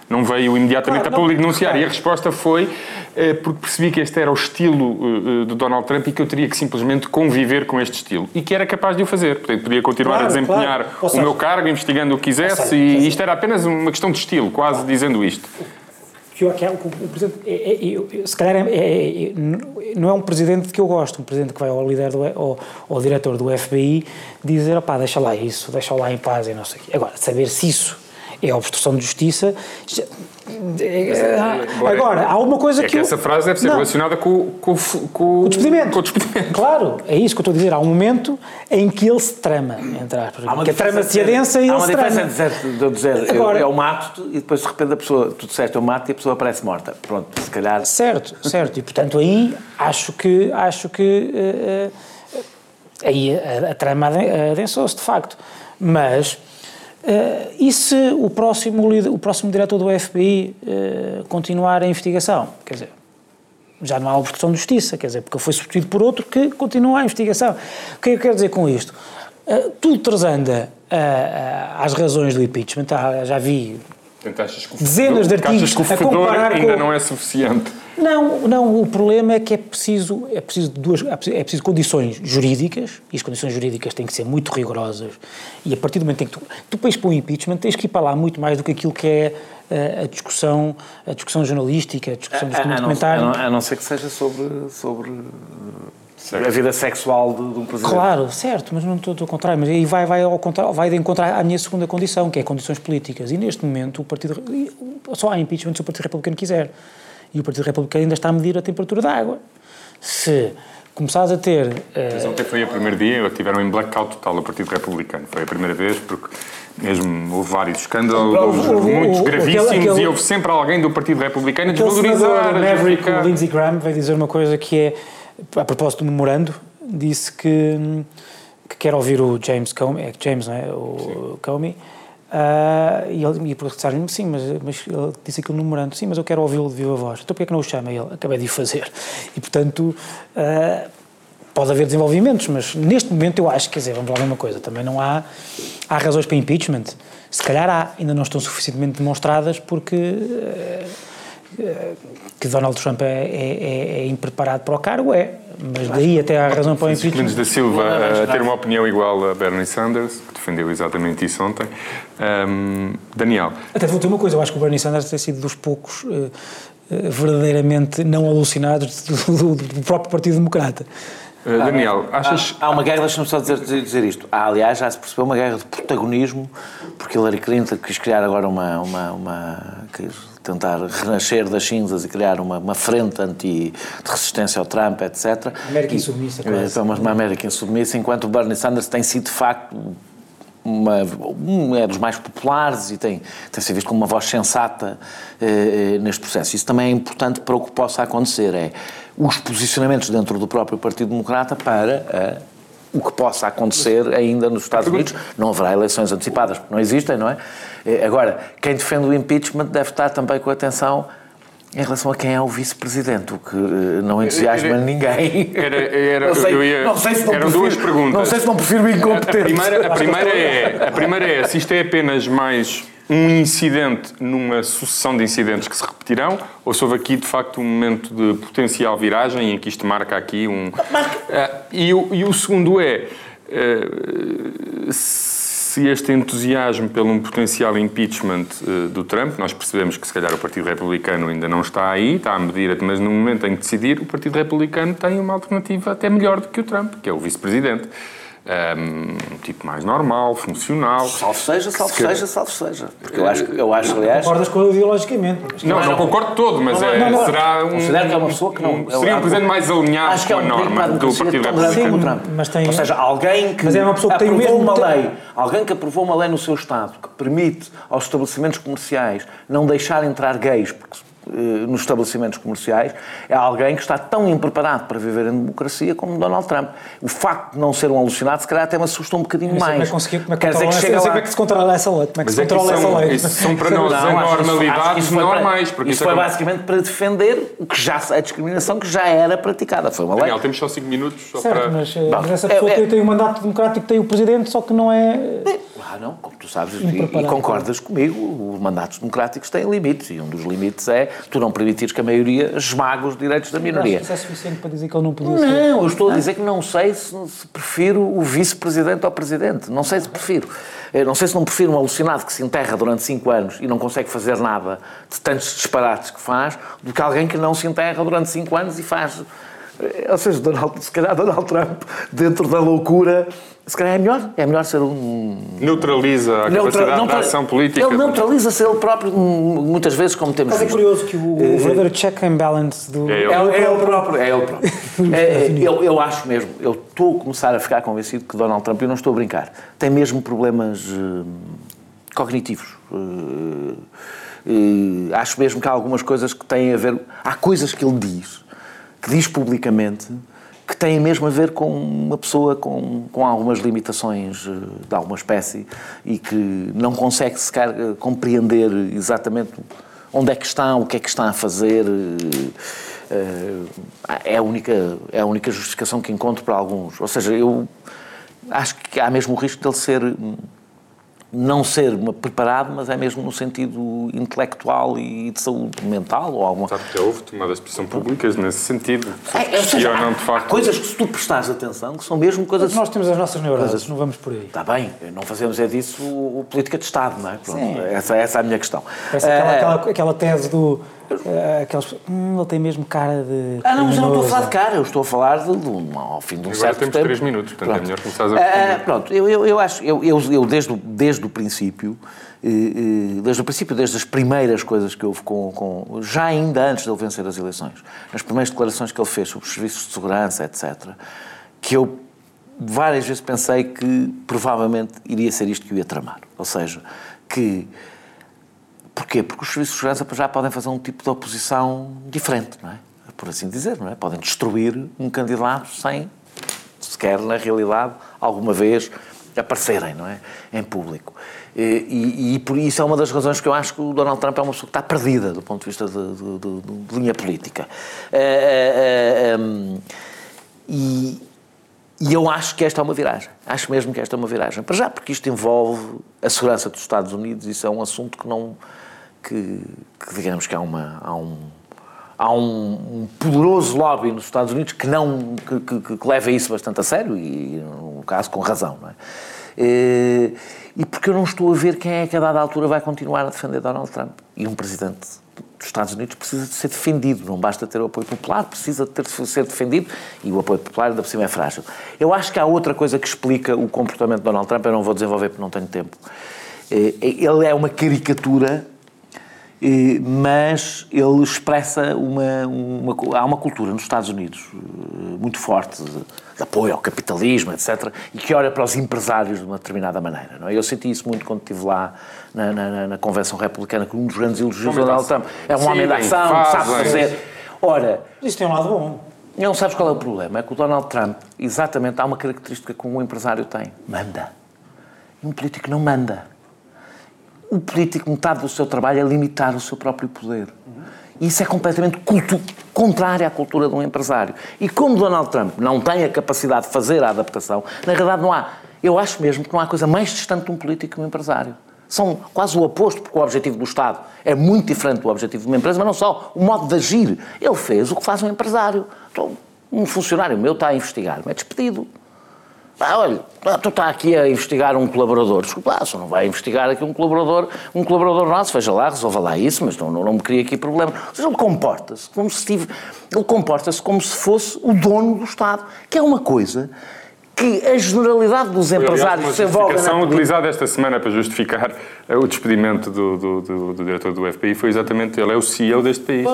não veio imediatamente claro, a público denunciar. Claro. E a resposta foi eh, porque percebi que este era o estilo eh, de Donald Trump e que eu teria que simplesmente conviver com este estilo. E que era capaz de o fazer. Portanto, podia continuar claro, a desempenhar o seja, meu cargo, investigando o que quisesse, seja, e isto era apenas uma questão de estilo, quase dizendo isto. Que o, o presidente, é, é, é, se calhar, é, não é um presidente que eu gosto, um presidente que vai ao líder do, ao, ao diretor do FBI dizer, opá, deixa lá isso, deixa lá em paz e não sei o quê. Agora, saber se isso é a obstrução de justiça. Agora, há uma coisa é que. que eu... essa frase deve ser não. relacionada com, com, com, o despedimento. com o despedimento. Claro, é isso que eu estou a dizer. Há um momento em que ele se trama, entre aspas. Que a trama se adensa e ele se trama. Há uma diferença de dizer, Agora, eu, eu mato e depois de repente a pessoa, tu disseste eu mato e a pessoa aparece morta. Pronto, se calhar. Certo, certo. E portanto aí acho que. Acho que uh, uh, aí a, a trama adensou-se, de facto. Mas Uh, e se o próximo, o próximo diretor do FBI uh, eh, continuar a investigação? Quer dizer, já não há obstrução de justiça, quer dizer, porque foi substituído por outro que continua a investigação. O que é que eu quero dizer com isto? Uh, tudo transanda às razões do impeachment. Já vi dezenas de artigos que o a comparar ainda com... não é suficiente. Não, não, o problema é que é preciso, é preciso duas, é preciso condições jurídicas, e as condições jurídicas têm que ser muito rigorosas, e a partir do momento em que tu, tu para expor um impeachment, tens que ir para lá muito mais do que aquilo que é a, a discussão, a discussão jornalística, a discussão dos comentários. A, não ser que seja sobre, sobre a vida sexual de, de, um presidente. Claro, certo, mas não estou ao contrário. Mas aí vai, vai, ao contrário, vai de encontrar a minha segunda condição, que é condições políticas. E neste momento o Partido. Só há impeachment se o Partido Republicano quiser e o Partido Republicano ainda está a medir a temperatura da água. Se começares a ter... Mas ontem foi o primeiro dia, tiveram em blackout total o Partido Republicano. Foi a primeira vez, porque mesmo houve vários escândalos, houve, houve, muitos gravíssimos, aquele, aquele, e houve sempre alguém do Partido Republicano a desvalorizar... O Maverick, o Lindsey Graham, veio dizer uma coisa que é, a propósito do memorando, disse que, que quer ouvir o James Comey, é James, não é? O Sim. Comey, Uh, e ele, e por me sim, mas, mas ele disse aquilo no memorando, sim, mas eu quero ouvi-lo de viva voz. Então porquê é que não o chama? Ele, acabei de o fazer. E portanto, uh, pode haver desenvolvimentos, mas neste momento eu acho, quer dizer, vamos lá ver uma coisa, também não há, há razões para impeachment. Se calhar há, ainda não estão suficientemente demonstradas porque uh, que Donald Trump é, é, é, é impreparado para o cargo, é mas daí até há razão para o impeachment. Da Silva a ter uma opinião igual a Bernie Sanders, que defendeu exatamente isso ontem. Um, Daniel. Até vou ter uma coisa, eu acho que o Bernie Sanders tem sido dos poucos uh, verdadeiramente não alucinados do, do, próprio Partido Democrata. Uh, Daniel, achas. Há, há uma guerra, deixa-me só dizer, dizer isto. Há, aliás, já se percebeu uma guerra de protagonismo, porque Hillary Clinton quis criar agora uma. uma, uma tentar renascer das cinzas e criar uma, uma frente anti, de resistência ao Trump, etc. América insubmissa, quase. Uma, uma América insubmissa, enquanto o Bernie Sanders tem sido, de facto, uma, um é dos mais populares e tem, tem sido visto como uma voz sensata eh, eh, neste processo. Isso também é importante para o que possa acontecer, é os posicionamentos dentro do próprio Partido Democrata para eh, o que possa acontecer ainda nos Estados Unidos. Não haverá eleições antecipadas, porque não existem, não é? Eh, agora, quem defende o impeachment deve estar também com atenção em relação a quem é o vice-presidente, o que eh, não entusiasma era, ninguém. Era, era, não sei, ia, não sei se não eram prefiro, duas perguntas. Não sei se não prefiro incompetente. A, a, primeira, a, primeira é, a primeira é se isto é apenas mais um incidente numa sucessão de incidentes que se repetirão, ou se houve aqui de facto um momento de potencial viragem em que isto marca aqui um. Uh, e, o, e o segundo é. Uh, se este entusiasmo pelo um potencial impeachment uh, do Trump, nós percebemos que se calhar o Partido Republicano ainda não está aí, está a medir, mas no momento em que decidir, o Partido Republicano tem uma alternativa até melhor do que o Trump, que é o vice-presidente um tipo mais normal, funcional. Salve seja, salve se seja, salve seja. Porque eu acho, eu acho aliás. Concordas com ele ideologicamente? Não, não, não, concordo todo, mas não, é, não, será um. Considero que é uma pessoa que não. Um, seria um presidente mais alinhado acho que é um com a norma do Partido Republicano. Mas tem, Ou seja, alguém que. Mas é uma pessoa que tem o mesmo. uma lei, alguém que aprovou uma lei no seu Estado que permite aos estabelecimentos comerciais não deixar entrar gays, porque nos estabelecimentos comerciais é alguém que está tão impreparado para viver em democracia como Donald Trump. O facto de não ser um alucinado, se calhar até me assusta um bocadinho mais. Como é que, consegui, como é que, Quer dizer que controla chega essa, lá... como é que se controla essa lei? Como é que Mas se é controla isso essa são, lei? isso são para nós Não, anormalidades para- normais. Porque isso foi é como- basicamente para defender o que já, a discriminação que já era praticada. Foi uma lei. Daniel, temos só 5 minutos só Certo, para... mas, eh, Bom, mas essa é- pessoa é- tem, tem o mandato democrático, tem o presidente, só que não é. Ah, não, como tu sabes, e, e concordas comigo, os mandatos democráticos têm limites e um dos limites é tu não permitires que a maioria esmague os direitos da minoria. Isso é suficiente para dizer que ele não podia ser. Não, eu estou a dizer que não sei se, se prefiro o vice-presidente ao presidente. Não sei se prefiro. Eu não sei se não prefiro um alucinado que se enterra durante cinco anos e não consegue fazer nada de tantos disparates que faz, do que alguém que não se enterra durante cinco anos e faz. Eh, Ou seja, Donald, se calhar Donald Trump, dentro da loucura, se calhar é melhor. É melhor ser um. Neutraliza a Neutra- capacidade não da ação política. Ele neutraliza-se ele próprio, hum, muitas vezes, como temos Mas é visto. curioso que o, o verdadeiro check and balance do. É ele. É, é ele próprio, é ele próprio. É, é, eu, eu acho mesmo, eu estou a começar a ficar convencido que Donald Trump, eu não estou a brincar, tem mesmo problemas eh, cognitivos. Eh, eh, acho mesmo que há algumas coisas que têm a ver. Há coisas que ele diz, que diz publicamente, que têm mesmo a ver com uma pessoa com, com algumas limitações eh, de alguma espécie e que não consegue sequer eh, compreender exatamente onde é que está, o que é que está a fazer. eh, É a única, é a única justificação que encontro para alguns. Ou seja, eu acho que há mesmo o risco dele ser não ser uma- preparado, mas é mesmo no sentido intelectual e de saúde mental ou alguma Sabe que já houve tomadas de expressão públicas nesse sentido. Se É, ou seja, há, de há facto. coisas que se tu prestares atenção que são mesmo coisas. Nós temos as nossas neuroses, Coisas- não vamos por aí. Está bem, não fazemos é disso o, o política de Estado, não é? Pronto, Sim. essa, essa é a minha questão. Parece aquela, Eh, aquela, aquela tese do. Eh, aquelas, hum, ele tem mesmo cara de. Ah, não, mas eu não estou a falar de cara, eu estou a falar de, de um, ao fim de um Agora certo temos tempo. três minutos, portanto é Pronto. melhor começares a Ah, responder. pronto, eu, eu, eu acho, eu, eu, eu desde, o, desde o princípio, eh, eh, desde o princípio, desde as primeiras coisas que houve com, com. já ainda antes de ele vencer as eleições, nas primeiras declarações que ele fez sobre os serviços de segurança, etc., que eu várias vezes pensei que provavelmente iria ser isto que eu ia tramar. Ou seja, que Porquê? Porque os serviços de segurança já podem fazer um tipo de oposição diferente, não é? Por assim dizer, não é? Podem destruir um candidato sem sequer, na realidade, alguma vez aparecerem, não é? Em público. E, e- por isso é uma das razões que eu acho que o Donald Trump é uma pessoa que está perdida do ponto de vista de, de- de- de linha política. Eh, eh, eh, hum, e, e eu acho que esta é uma viragem. Acho mesmo que esta é uma viragem. Para já, porque isto envolve a segurança dos Estados Unidos, isso é um assunto que não. Que, que digamos que há, uma, há um. Há um, poderoso lobby nos Estados Unidos que não que, que- que leva isso bastante a sério e, no caso, com razão. Não é? Eh, E porque eu não estou a ver quem é que a dada altura vai continuar a defender Donald Trump. E um presidente dos Estados Unidos precisa de ser defendido, não basta ter o apoio popular, precisa de ter, ser defendido e o apoio popular ainda por cima é frágil. Eu acho que há outra coisa que explica o comportamento de Donald Trump, eu não vou desenvolver porque não tenho tempo. Eh, Ele é uma caricatura, mas ele expressa uma, uma, há uma cultura nos Estados Unidos eh, muito forte de, de apoio ao capitalismo, etc., e que olha para os empresários de uma determinada maneira. Não é? Eu senti isso muito quando estive lá na, na, na Convenção Republicana, que um dos grandes elogios do Homem Donald. Trump é um homem da Decidem, ação, que sabe fazer. Ora, Isso tem um lado bom. não sabes qual é o problema? É que o Donald Trump, exatamente, há uma característica que um empresário tem: manda. E um político não manda. O político, metade do seu trabalho é limitar o seu próprio poder. Isso é completamente contrário à cultura de um empresário. E como Donald Trump não tem a capacidade de fazer a adaptação, na realidade não há. Eu acho mesmo que não há coisa mais distante de um político que um empresário. São quase o oposto, porque o objetivo do Estado é muito diferente do objetivo de uma empresa, mas não só, o modo de agir. Ele fez o que faz um empresário. Então, um funcionário meu está a investigar, é despedido. Ah, olha, ah, tu está aqui a investigar um colaborador. Desculpa, lá, só não vai investigar aqui um colaborador, um colaborador nosso, veja lá, resolva lá isso, mas não, não, não me cria aqui problema. Ou seja, ele comporta-se como se tive, ele comporta-se como se fosse o dono do Estado, que é uma coisa que a generalidade dos Foi, empresários se envolvem na justificação política... utilizada esta semana para justificar eh, o despedimento do, do, do- do diretor do FBI foi exatamente ele, é o CEO deste país.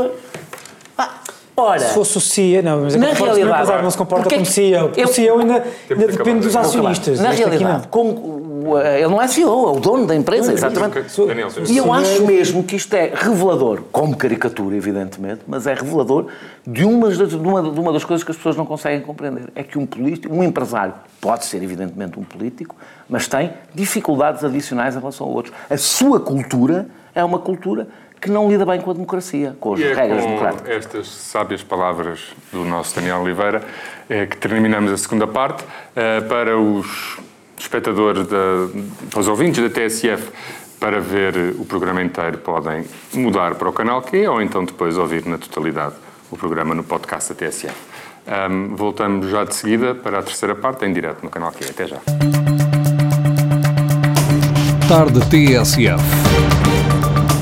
Ah, ora, Se fosse o CIA, não, mas é Na realidade, empresário não se comporta porque é como CEO. eu- O CEO ainda, ainda depende dos acionistas. Na aqui realidade, não. como o, ele não é CEO, é o dono da empresa, exatamente. Daniel, E eu acho mesmo que isto é revelador, como caricatura, evidentemente, mas é revelador de uma, das- de uma, de uma das coisas que as pessoas não conseguem compreender. É que um político, um empresário, pode ser evidentemente um político, mas tem dificuldades adicionais em relação a outros. A sua cultura é uma cultura que não lida bem com a democracia, com as E é regras com democráticas. estas sábias palavras do nosso Daniel Oliveira é que terminamos a segunda parte. Eh, Para os espectadores, da, para os ouvintes da TSF, para ver o programa inteiro, podem mudar para o canal Q ou então depois ouvir na totalidade o programa no podcast da TSF. Ahm, voltamos já de seguida para a terceira parte, em direto no canal Q. Até já. Tarde TSF.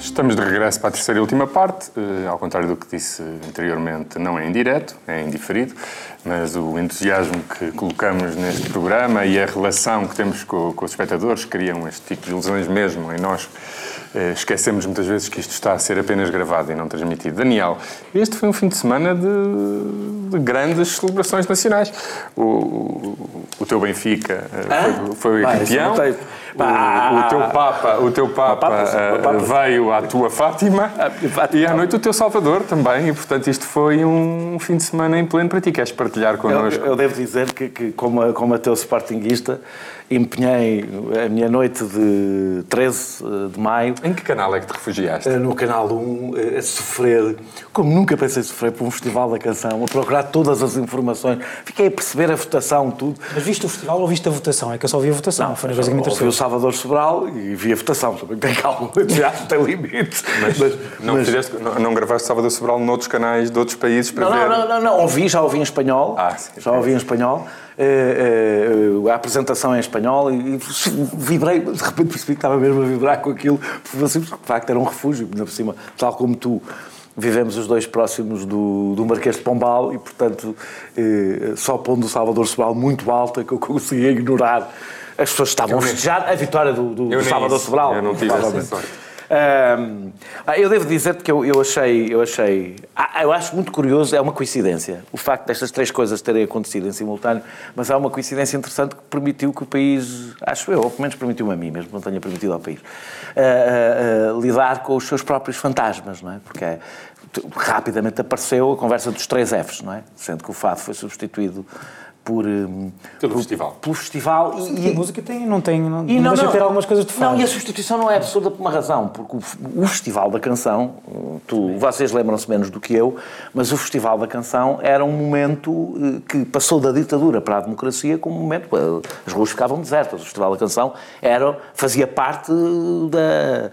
Estamos de regresso para a terceira e última parte. Eh, ao contrário do que disse anteriormente, não é em direto, é em diferido, mas o entusiasmo que colocamos neste programa e a relação que temos com, com os espectadores criam este tipo de ilusões mesmo em nós. Eh, esquecemos muitas vezes que isto está a ser apenas gravado e não transmitido. Daniel, este foi um fim de semana de, de grandes celebrações nacionais. O, o, o teu Benfica eh, foi, foi Pá, campeão. Não O, o teu Papa, o teu Papa, Papa, sim, eh, o Papa, sim. veio à tua Fátima Fátima. e à noite o teu Salvador também. E, portanto, isto foi um fim de semana em pleno para ti. Queres partilhar Eu, connosco? eu devo dizer que, que como, a- como ateu sportinguista, empenhei a minha noite de 13 de maio Em que canal é que te refugiaste? eh, no Canal 1 eh, a sofrer, como nunca pensei sofrer, por um festival da canção, a procurar todas as informações. Fiquei a perceber a votação, tudo. Mas viste o festival ou viste a votação? É que eu só vi a votação, foi uma coisa que me interessou. Salvador Sobral e vi a votação. Também tem calma, teatro tem limite. Mas, não, mas- fizeste- não, não gravaste Salvador Sobral noutros canais de outros países para Não, ver? não, não, não, não, ouvi, já ouvi em espanhol. Ah, sim. já ouvi em espanhol. Eh, eh, a apresentação em espanhol e, e vibrei, de repente percebi que estava mesmo a vibrar com aquilo, porque assim, de facto era um refúgio, por cima, tal como tu. Vivemos os dois próximos do, do Marquês de Pombal e, portanto, eh, só pondo o Salvador Sobral muito alta que eu conseguia ignorar. As pessoas estavam a festejar a vitória do, do, do Salvador. Sobral. Eu não tive essa sorte. Ahm, ah, eu devo dizer-te que eu, eu achei, eu achei, ah, eu acho muito curioso, é uma coincidência, o facto destas três coisas terem acontecido em simultâneo, mas há uma coincidência interessante que permitiu que o país, acho eu, ou pelo menos permitiu-me a mim, mesmo que não tenha permitido ao país, ah, ah, ah, lidar com os seus próprios fantasmas, não é? Porque é- rapidamente apareceu a conversa dos três Fs, não é? Sendo que o fado foi substituído por... hum, Pelo por- festival. Pelo festival e, E a música tem, não tem, não, e não, deixa de ter algumas coisas de fado. Não, e a substituição não é absurda por uma razão, porque o, o Festival da Canção, tu, vocês lembram-se menos do que eu, mas o Festival da Canção era um momento eh, que passou da ditadura para a democracia como um momento. eh, As ruas ficavam desertas. O Festival da Canção era, fazia parte da.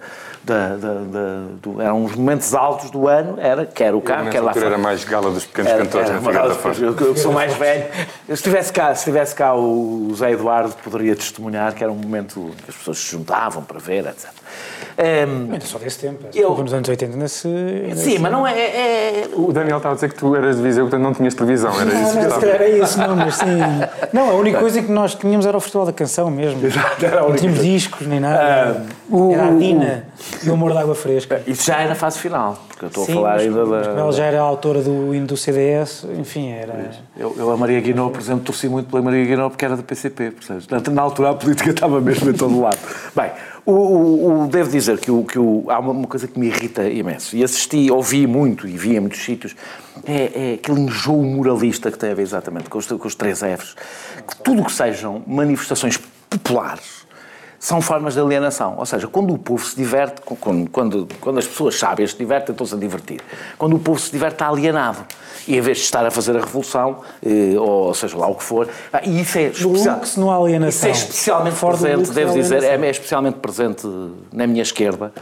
Da, da, da- do, eram os momentos altos do ano, era quer o cá, Nessa quer lá fora. era mais gala dos pequenos Era- cantores era na uma Figueira da Foz. eu, eu sou mais velho. Se estivesse cá, se estivesse cá o Zé Eduardo, poderia testemunhar que era um momento que as pessoas se juntavam para ver, etc. Ehm, Ainda só desse tempo. Eu- Nos anos 80 nesse. sim, mas não é, é- O Daniel estava a dizer que tu eras de Viseu, portanto não tinhas televisão. Era isso Não, que não, se estava. era isso, não, mas sim. Não, a única coisa que nós tínhamos era o Festival da Canção mesmo. Exato, era a Não única tínhamos coisa. discos nem nada. o- era a o- Dina e o Amor de Água Fresca. Isso já é na fase final, porque eu estou Sim, a falar mas, ainda mas como da. ela já era a autora do hino do CDS, enfim, era. Eu, eu, a Maria Guinou, por exemplo, torci muito pela Maria Guinou porque era do PCP, percebes? Portanto, na altura a política estava mesmo em todo lado. Bem, o, o- o- devo dizer que, o, que o- há uma, uma coisa que me irrita imenso, e assisti, ouvi muito e vi em muitos sítios, é, é aquele enjoo moralista que tem a ver exatamente com os, com os três Fs. Que tudo que sejam manifestações populares são formas de alienação. Ou seja, quando o povo se diverte, quando, quando, quando as pessoas sábias se divertem, estão-se a divertir. Quando o povo se diverte, está alienado. E em vez de estar a fazer a revolução, eh, ou seja lá o que for, ah, e isso é, especial, Lux não há alienação. isso é especialmente Fora presente, devo dizer, é, é especialmente presente na minha esquerda,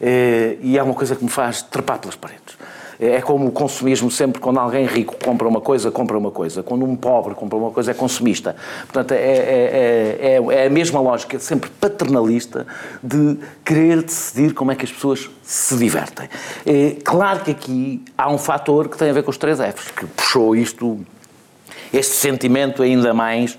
eh, e é uma coisa que me faz trepar pelas paredes. É como o consumismo sempre, quando alguém rico compra uma coisa, compra uma coisa. Quando um pobre compra uma coisa, é consumista. Portanto, é, é, é, é a mesma lógica, sempre paternalista, de querer decidir como é que as pessoas se divertem. É, claro que aqui há um fator que tem a ver com os três Fs, que puxou isto, este sentimento ainda mais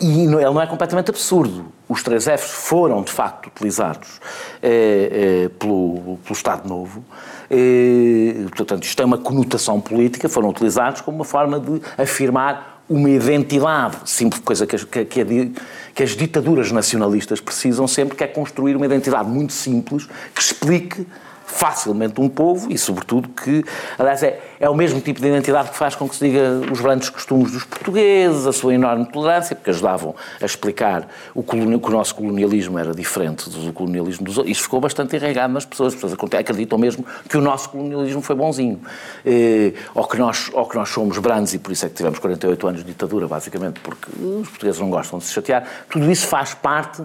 e ele não é completamente absurdo. Os três Fs foram, de facto, utilizados eh, eh, pelo, pelo Estado Novo. Eh, portanto, isto tem uma conotação política, foram utilizados como uma forma de afirmar uma identidade, simples coisa que, que, que, as ditaduras nacionalistas precisam sempre, que é construir uma identidade muito simples que explique facilmente um povo e, sobretudo, que, aliás, é, é o mesmo tipo de identidade que faz com que se diga os grandes costumes dos portugueses, a sua enorme tolerância, porque ajudavam a explicar o que o nosso colonialismo era diferente do colonialismo dos outros. Isso ficou bastante enraigado nas pessoas. As pessoas acreditam mesmo que o nosso colonialismo foi bonzinho. Eh, ou, que nós, ou que nós somos brandos e por isso é que tivemos 48 anos de ditadura, basicamente, porque os portugueses não gostam de se chatear. Tudo isso faz parte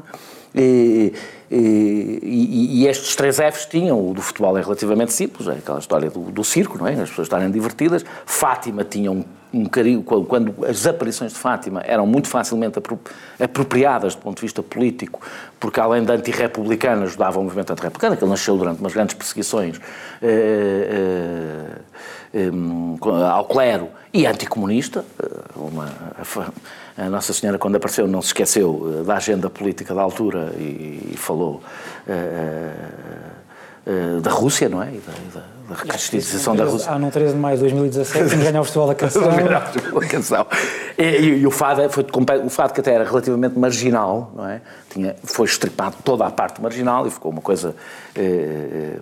e, e, e, estes três Fs tinham, o do futebol é relativamente simples, é aquela história do, do circo, não é? As pessoas estarem divertidas. Fátima tinha um, um carinho, quando as aparições de Fátima eram muito facilmente apropriadas do ponto de vista político, porque além de antirrepublicana ajudava o movimento antirrepublicano, que ele nasceu durante umas grandes perseguições eh, eh, eh, ao clero e anticomunista, uma, Nossa Senhora, quando apareceu, não se esqueceu eh, da agenda política da altura e, e falou uh, uh, da Rússia, não é? E da, da, da recristianização da Rússia. Ah, no 13 de maio de 2017, ganhou o Festival da Canção. o da Canção. E, e, e, o, fado foi, o fado que até era relativamente marginal, não é? Tinha, foi estripado toda a parte marginal e ficou uma coisa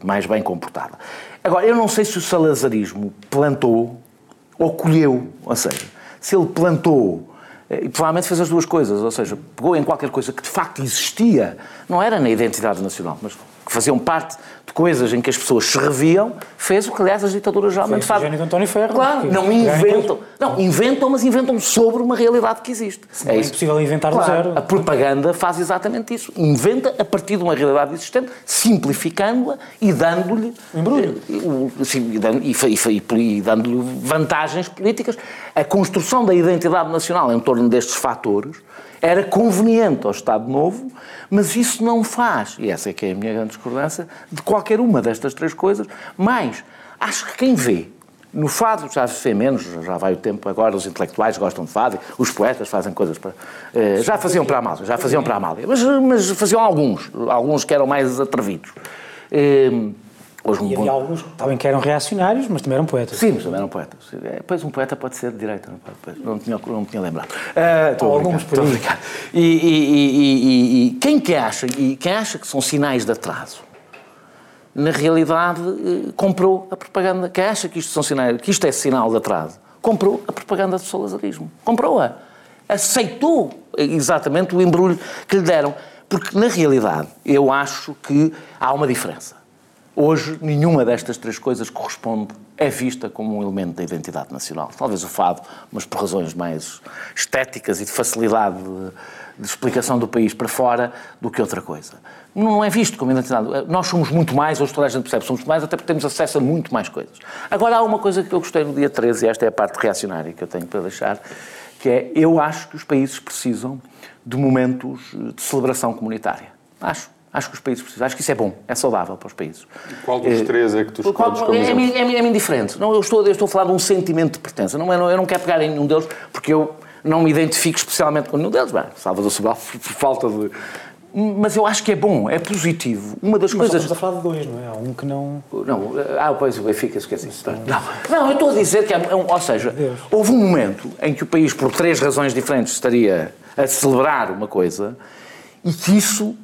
mais bem comportada. Agora, eu não sei se o salazarismo plantou ou colheu, ou seja, se ele plantou e provavelmente fez as duas coisas, ou seja, pegou em qualquer coisa que de facto existia, não era na identidade nacional, mas que faziam parte de coisas em que as pessoas se reviam, fez o que, aliás, as ditaduras geralmente fazem. António Ferro. Claro, não inventam. Não, inventam, mas inventam sobre uma realidade que existe. Não é, é impossível inventar claro, do zero. A propaganda faz exatamente isso. Inventa a partir de uma realidade existente, simplificando-a e dando-lhe... Embrulho. E dando-lhe vantagens políticas. A construção da identidade nacional em torno destes fatores era conveniente ao Estado Novo, mas isso não faz, e essa é que é a minha grande discordância, de qualquer uma destas três coisas, mas acho que quem vê no fado já se vê menos, já vai o tempo agora, os intelectuais gostam de fado, os poetas fazem coisas para... Eh, já faziam para a Amália, já faziam para a Amália, mas, mas faziam alguns, alguns que eram mais atrevidos. Eh, Hoje um e havia bom... alguns também que eram reacionários, mas também eram poetas. Sim, mas também eram poetas. É, pois um poeta pode ser de direita, não, tinha, não me tinha lembrado. Uh, estou alguns por aí. E, e, e, e, quem que acha, e quem acha que são sinais de atraso, na realidade eh, comprou a propaganda. Quem acha que isto, são sinais, que isto é sinal de atraso, comprou a propaganda do salazarismo. Comprou-a. Aceitou exatamente o embrulho que lhe deram. Porque, na realidade, eu acho que há uma diferença Hoje, nenhuma destas três coisas corresponde, é vista como um elemento da identidade nacional. Talvez o fado, mas por razões mais estéticas e de facilidade de, de explicação do país para fora do que outra coisa. Não é visto como identidade. Nós somos muito mais, hoje toda a gente percebe, somos mais, até porque temos acesso a muito mais coisas. Agora, há uma coisa que eu gostei no dia 13, e esta é a parte reacionária que eu tenho para deixar, que é, eu acho que os países precisam de momentos de celebração comunitária. Acho. Acho que os países precisam. Acho que isso é bom, é saudável para os países. E qual dos é, três é que tu escolhes como é, é, é, é indiferente. Não, eu, estou, eu estou a falar de um sentimento de pertença. Não, eu não quero pegar em nenhum deles, porque eu não me identifico especialmente com nenhum deles. Bem, Salvador Sobral, por falta de... Mas eu acho que é bom, é positivo. Uma das Mas coisas. Estamos a falar de dois, não é? Há um que não. Não, ah, pois o Benfica, esqueci. Não, não, eu estou a dizer que. É, ou seja, Deus. houve um momento em que o país, por três razões diferentes, estaria a celebrar uma coisa e que isso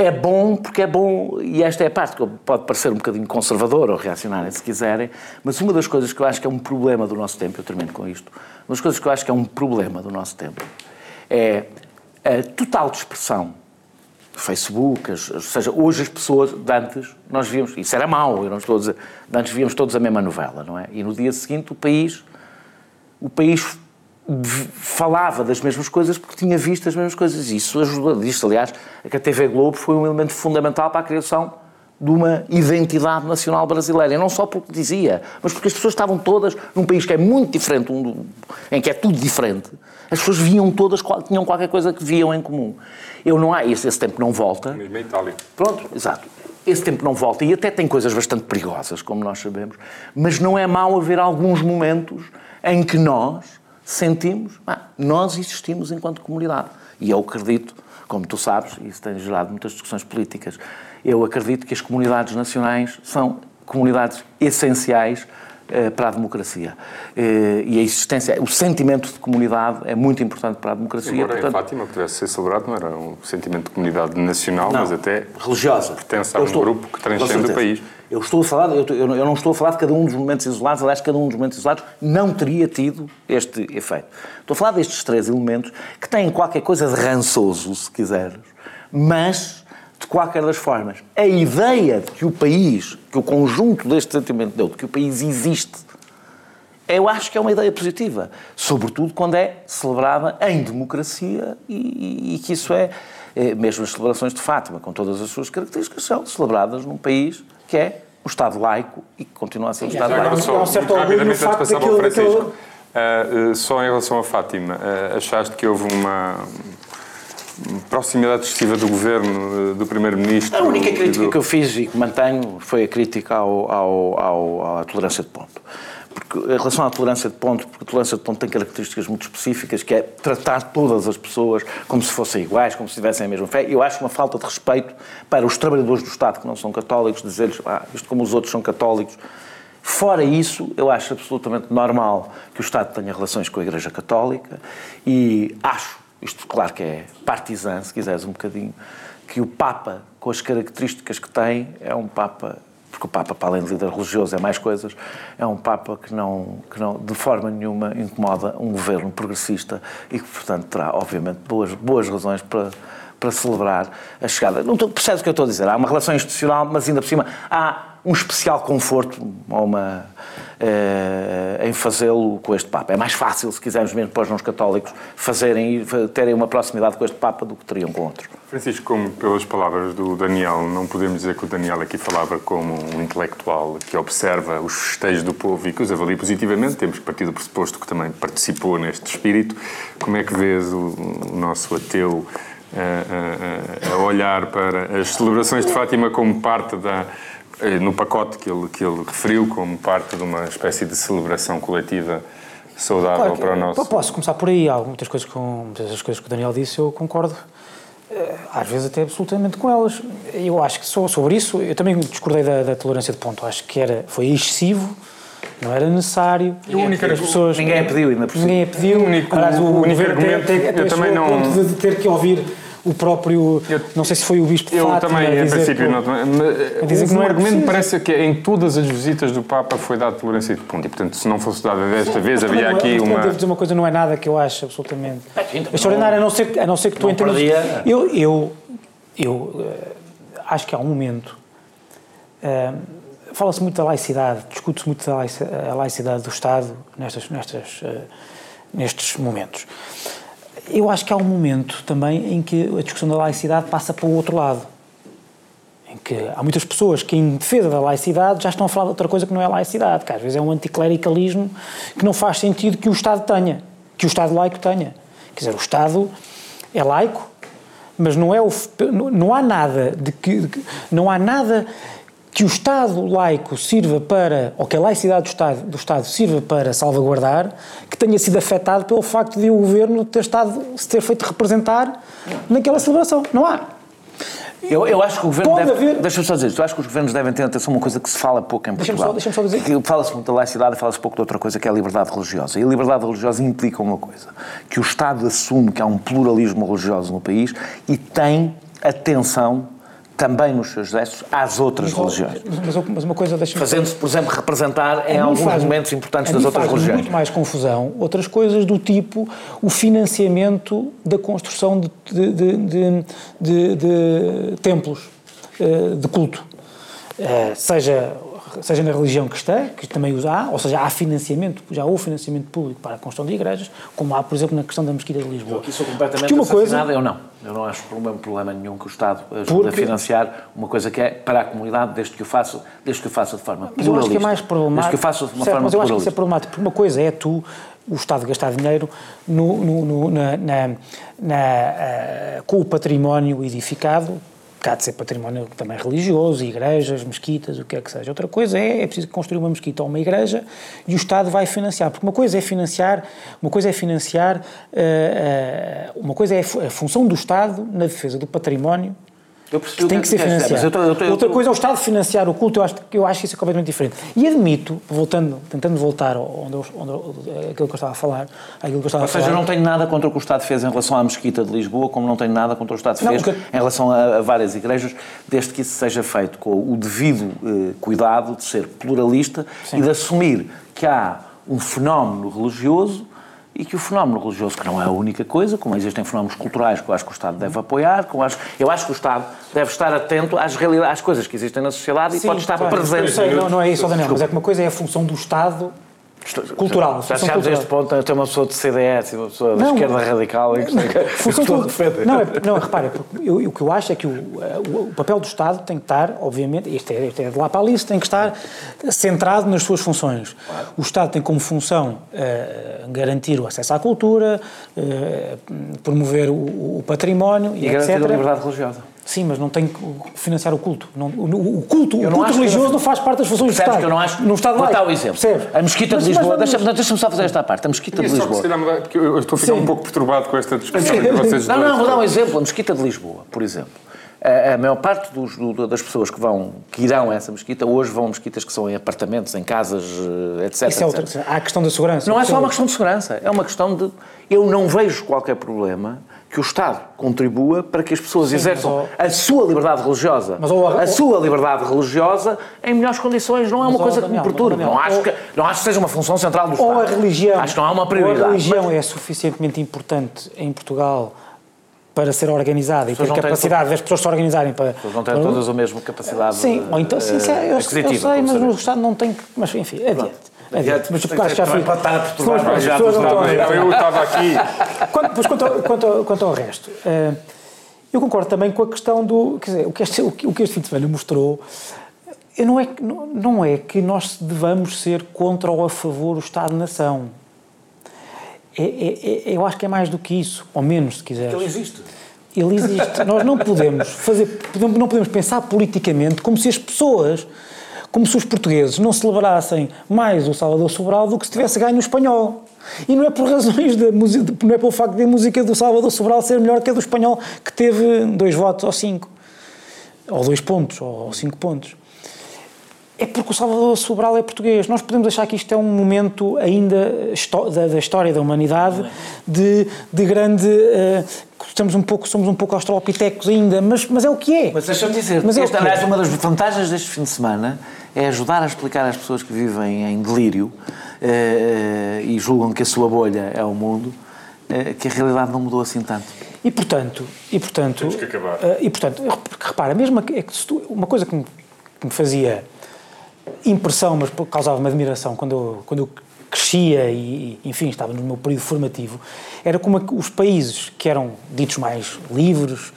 é bom porque é bom, e esta é a parte que pode parecer um bocadinho conservadora ou reacionária, se quiserem, mas uma das coisas que eu acho que é um problema do nosso tempo, eu termino com isto, uma das coisas que eu acho que é um problema do nosso tempo é a total dispersão Facebook, as, ou seja, hoje as pessoas, de antes, nós víamos, isso era mau, eu não estou a dizer, de antes víamos todos a mesma novela, não é? E no dia seguinte o país, o país falava das mesmas coisas porque tinha visto as mesmas coisas. Isso ajudou. Disto, aliás, que a TV Globo foi um elemento fundamental para a criação de uma identidade nacional brasileira. E não só porque dizia, mas porque as pessoas estavam todas num país que é muito diferente, um do, em que é tudo diferente. As pessoas viam todas, tinham qualquer coisa que viam em comum. Eu não há, esse, esse tempo não volta. Mesmo a Itália. Pronto, exato. Esse tempo não volta e até tem coisas bastante perigosas, como nós sabemos, mas não é mau haver alguns momentos em que nós sentimos, nós existimos enquanto comunidade. E eu acredito, como tu sabes, isso tem gerado muitas discussões políticas, eu acredito que as comunidades nacionais são comunidades essenciais para a democracia. Eh, e a existência, o sentimento de comunidade é muito importante para a democracia. Embora portanto, em Fátima, que tivesse ser celebrado, não era um sentimento de comunidade nacional, não, mas até religiosa. pertence a um estou, grupo que transcende o país. Eu, estou a falar, eu, eu, não estou a falar de cada um dos momentos isolados, aliás, cada um dos momentos isolados não teria tido este efeito. Estou a falar destes três elementos que têm qualquer coisa de rançoso, se quiseres, mas qualquer das formas, a ideia de que o país, que o conjunto deste sentimento deu, de que o país existe, eu acho que é uma ideia positiva. Sobretudo quando é celebrada em democracia e, e, e que isso é, é, mesmo as celebrações de Fátima, com todas as suas características, são celebradas num país que é um Estado laico e que continua a ser um Estado laico. Só, há um certo orgulho no facto daquilo... daquilo... Uh, uh, só em relação a Fátima, uh, achaste que houve uma proximidade excessiva do governo, do primeiro-ministro. A única crítica do... que eu fiz e que mantenho foi a crítica ao, ao, ao, à tolerância de ponto. Porque, em relação à tolerância de ponto, porque a tolerância de ponto tem características muito específicas, que é tratar todas as pessoas como se fossem iguais, como se tivessem a mesma fé. Eu acho uma falta de respeito para os trabalhadores do Estado que não são católicos, dizer-lhes, ah, isto como os outros são católicos. Fora isso, eu acho absolutamente normal que o Estado tenha relações com a Igreja Católica e acho isto claro que é partizan, se quiseres um bocadinho, que o Papa, com as características que tem, é um Papa, porque o Papa, para além de líder religioso, é mais coisas, é um Papa que não, que não de forma nenhuma incomoda um governo progressista e que, portanto, terá, obviamente, boas, boas razões para, para celebrar a chegada. Não percebes o que eu estou a dizer? Há uma relação institucional, mas ainda por cima há um especial conforto ou uma eh, em fazê-lo com este Papa. É mais fácil, se quisermos mesmo para os não-católicos, fazerem terem uma proximidade com este Papa do que teriam com outros. Francisco, como pelas palavras do Daniel, não podemos dizer que o Daniel aqui falava como um intelectual que observa os festejos do povo e que os avalia positivamente. Temos que partir do pressuposto que também participou neste espírito. Como é que vês o, o nosso ateu a, a, a olhar para as celebrações de Fátima como parte da eh, no pacote que ele, que ele referiu como parte de uma espécie de celebração coletiva saudável claro, para o nosso... Posso começar por aí. Há muitas coisas, com, muitas das coisas que o Daniel disse eu concordo, eh, às vezes até absolutamente com elas. Eu acho que só sobre isso, eu também discordei da, da tolerância de ponto. Acho que era, foi excessivo, não era necessário. E o único as pessoas, ninguém a pediu ainda por cima. Ninguém a pediu. O único, Aliás, o, o único argumento, até, até eu também não... ponto de ter que ouvir o próprio, eu, não sei se foi o Bispo de Eu Fátima, também, em princípio, que, não, mas, dizer que não argumento parece que em todas as visitas do Papa foi dado tolerância de ponto e, portanto, se não fosse dada desta Sim, vez, havia aqui é, uma... Devo dizer uma coisa, não é nada que eu acho absolutamente é, extraordinário, a não ser, a não ser que tu entendas... Eu, eu, eu uh, acho que há um momento... Uh, Fala-se muito da laicidade, discute-se muito da laicidade do Estado nestas, nestas, uh, nestes momentos eu acho que há um momento também em que a discussão da laicidade passa para o outro lado. Em que há muitas pessoas que, em defesa da laicidade, já estão a falar de outra coisa que não é laicidade, que às vezes é um anticlericalismo que não faz sentido que o Estado tenha, que o Estado laico tenha. Quer dizer, o Estado é laico, mas não, é o, não há nada de que, não há nada que o Estado laico sirva para, ou que a laicidade do Estado, do Estado sirva para salvaguardar, que tenha sido afetado pelo facto de o governo ter, estado, se ter feito representar naquela celebração. Não há. Eu, eu acho que o governo Pode deve. Haver... Deixa-me só dizer, eu acho que os governos devem ter atenção a uma coisa que se fala pouco em Portugal. Deixa-me só, deixa só dizer. Fala-se muito da laicidade e fala-se pouco de outra coisa que é a liberdade religiosa. E a liberdade religiosa implica uma coisa: que o Estado assume que há um pluralismo religioso no país e tem atenção também nos seus gestos às outras mas, religiões. Mas, uma coisa deixa Fazendo-se, por exemplo, representar em alguns faz, momentos importantes das outras faz religiões. muito mais confusão outras coisas do tipo o financiamento da construção de, de, de, de, de templos eh, de culto. Eh, seja seja na religião cristã, que também os há, ou seja, há financiamento, já houve financiamento público para a construção de igrejas, como há, por exemplo, na questão da Mesquita de Lisboa. Eu aqui sou completamente uma coisa, eu não. Eu não acho problema, problema nenhum que o Estado ajude porque... a financiar uma coisa que é para a comunidade, desde que o faça, desde que o faça de forma mas eu acho que é mais problemático. Desde que o faça de uma certo, forma mas eu acho que isso é problemático, porque uma coisa é tu o Estado gastar dinheiro no, no, no, na, na, na, uh, com o património edificado, há de ser património também religioso, igrejas, mesquitas, o que é que seja. Outra coisa é, é preciso construir uma mesquita ou uma igreja e o Estado vai financiar, porque uma coisa é financiar, uma coisa é financiar, uh, uh, uma coisa é a função do Estado na defesa do património eu percebi tem que, que ser financiado. Eu tô, eu tô, Outra tô... coisa é o Estado financiar o culto, eu acho, eu acho que isso é completamente diferente. E admito, voltando, tentando voltar onde eu, onde eu, aquilo que eu estava a falar, aquilo que eu estava Ou seja, eu não tenho nada contra o que o Estado fez em relação à Mesquita de Lisboa, como não tenho nada contra o Estado não, fez porque... em relação a, a, várias igrejas, desde que isso seja feito com o devido eh, cuidado de ser pluralista Sim. e de assumir que há um fenómeno religioso e que o fenómeno religioso, que não é a única coisa, como existem fenómenos culturais que eu acho que o Estado deve apoiar, que eu acho, eu acho que o Estado deve estar atento às, realidades, às coisas que existem na sociedade Sim, e pode estar claro, presente. Sei, não, não, é isso, Daniel, mas é que uma coisa é a função do Estado cultural. Já chegámos a este ponto, tem uma pessoa de CDS e uma pessoa da esquerda radical e que função Não, é, não repara, eu, o que eu acho é que o, o, papel do Estado tem que estar, obviamente, isto é, isto é de lá para ali, tem que estar centrado nas suas funções. Claro. O Estado tem como função uh, garantir o acesso à cultura, uh, promover o, o património e, e garantir etc. a liberdade religiosa. Sim, mas não tem que financiar o culto. Não, o, o, culto, o culto religioso não, não faz parte das funções do Estado. que eu não acho... No Estado Vou dar o exemplo. Percebe? A Mesquita de Lisboa... Deixa-me deixa só fazer esta parte. A Mesquita de Lisboa... Eu estou a ficar Sim. um pouco perturbado com esta discussão que vocês Não, não, vou dar um exemplo. A Mesquita de Lisboa, por exemplo. A, a maior parte dos, do, das pessoas que vão, que irão a essa mesquita, hoje vão a mesquitas que são em apartamentos, em casas, etc. Isso é outra Há a questão da segurança. Não é só uma questão de segurança, é uma questão de. Eu não vejo qualquer problema que o Estado contribua para que as pessoas Sim, exerçam a sua liberdade religiosa, a, a, sua liberdade religiosa em melhores condições. Não é uma coisa que me perturbe. Não acho, que, não acho que seja uma função central do Estado. Ou a religião, acho que não é uma prioridade. Ou a religião mas... é suficientemente importante em Portugal para ser organizada e ter capacidade das pessoas se organizarem para. As pessoas não têm para... todas a mesma capacidade. Sim, ou então, sim, sim eu, eu sei, mas o Estado não tem. Mas enfim, adiante. Adiante, mas claro, já fui. Pode estar a perturbar, já eu estava aqui. Quanto, pois, quanto, ao, quanto, ao, quanto ao resto, uh, eu concordo também com a questão do. Quer dizer, o que este, o que este fim de semana mostrou. Não é, não é que nós devamos ser contra ou a favor do Estado-nação. É, é, é, eu acho que é mais do que isso, ou menos, se quiser. Ele existe. Ele existe. Nós não podemos fazer, não podemos pensar politicamente como se as pessoas como se os portugueses não celebrassem mais o Salvador Sobral do que se tivesse ganho o espanhol. E não é por razões de, não é pelo facto de a música do Salvador Sobral ser melhor que a do espanhol, que teve dois votos ou cinco, ou dois pontos, ou cinco pontos. É porque o Salvador Sobral é português. Nós podemos achar que isto é um momento ainda da, história da humanidade de, de grande. Uh, estamos um pouco, somos um pouco australopitecos ainda, mas, mas é o que é. Mas deixa-me dizer, mas é esta, é uma das vantagens deste fim de semana é ajudar a explicar às pessoas que vivem em delírio uh, e julgam que a sua bolha é o mundo, uh, que a realidade não mudou assim tanto. E portanto, e portanto, Temos que acabar. Uh, e portanto, repara, mesmo é que tu, uma coisa que me, que me, fazia impressão, mas causava-me admiração quando eu, quando eu crescia e, enfim, estava no meu período formativo, era como os países que eram ditos mais livres,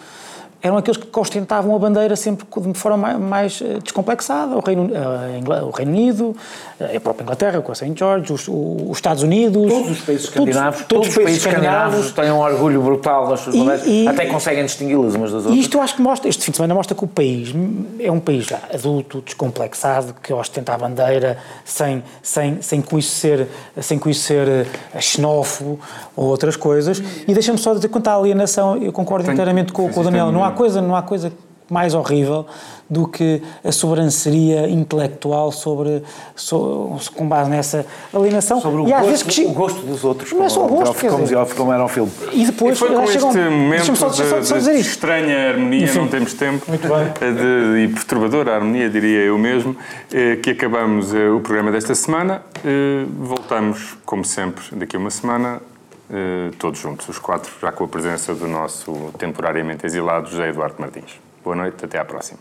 eram aqueles que ostentavam a bandeira sempre de forma mais, eh, descomplexada. O Reino, eh, o Reino Unido, eh, a própria Inglaterra com a St. George, os, os, Estados Unidos. Todos os países escandinavos, todos, todos os países escandinavos têm um orgulho brutal das suas bandeiras, e, até conseguem distingui-las umas das outras. E isto eu acho que mostra, este fim de semana mostra que o país é um país já adulto, descomplexado, que ostenta a bandeira sem, sem, sem, com isso ser, sem com isso ser xenófobo ou outras coisas. E deixa-me só dizer quanto à alienação, eu concordo inteiramente com, com o Daniel. Não há coisa, não há coisa mais horrível do que a sobranceria intelectual sobre, sobre com base nessa alienação. Sobre o, e gosto, vezes que, o gosto dos outros. Não é só o gosto, como, como, dizer, como era o filme. E depois... E foi com este momento só, de, só, de estranha harmonia, Enfim, não temos tempo, de, e perturbadora harmonia, diria eu mesmo, eh, que acabamos eh, o programa desta semana. Eh, voltamos, como sempre, daqui a uma semana eh, todos juntos, os quatro, já com a presença do nosso temporariamente exilado José Eduardo Martins. Boa noite, até à próxima.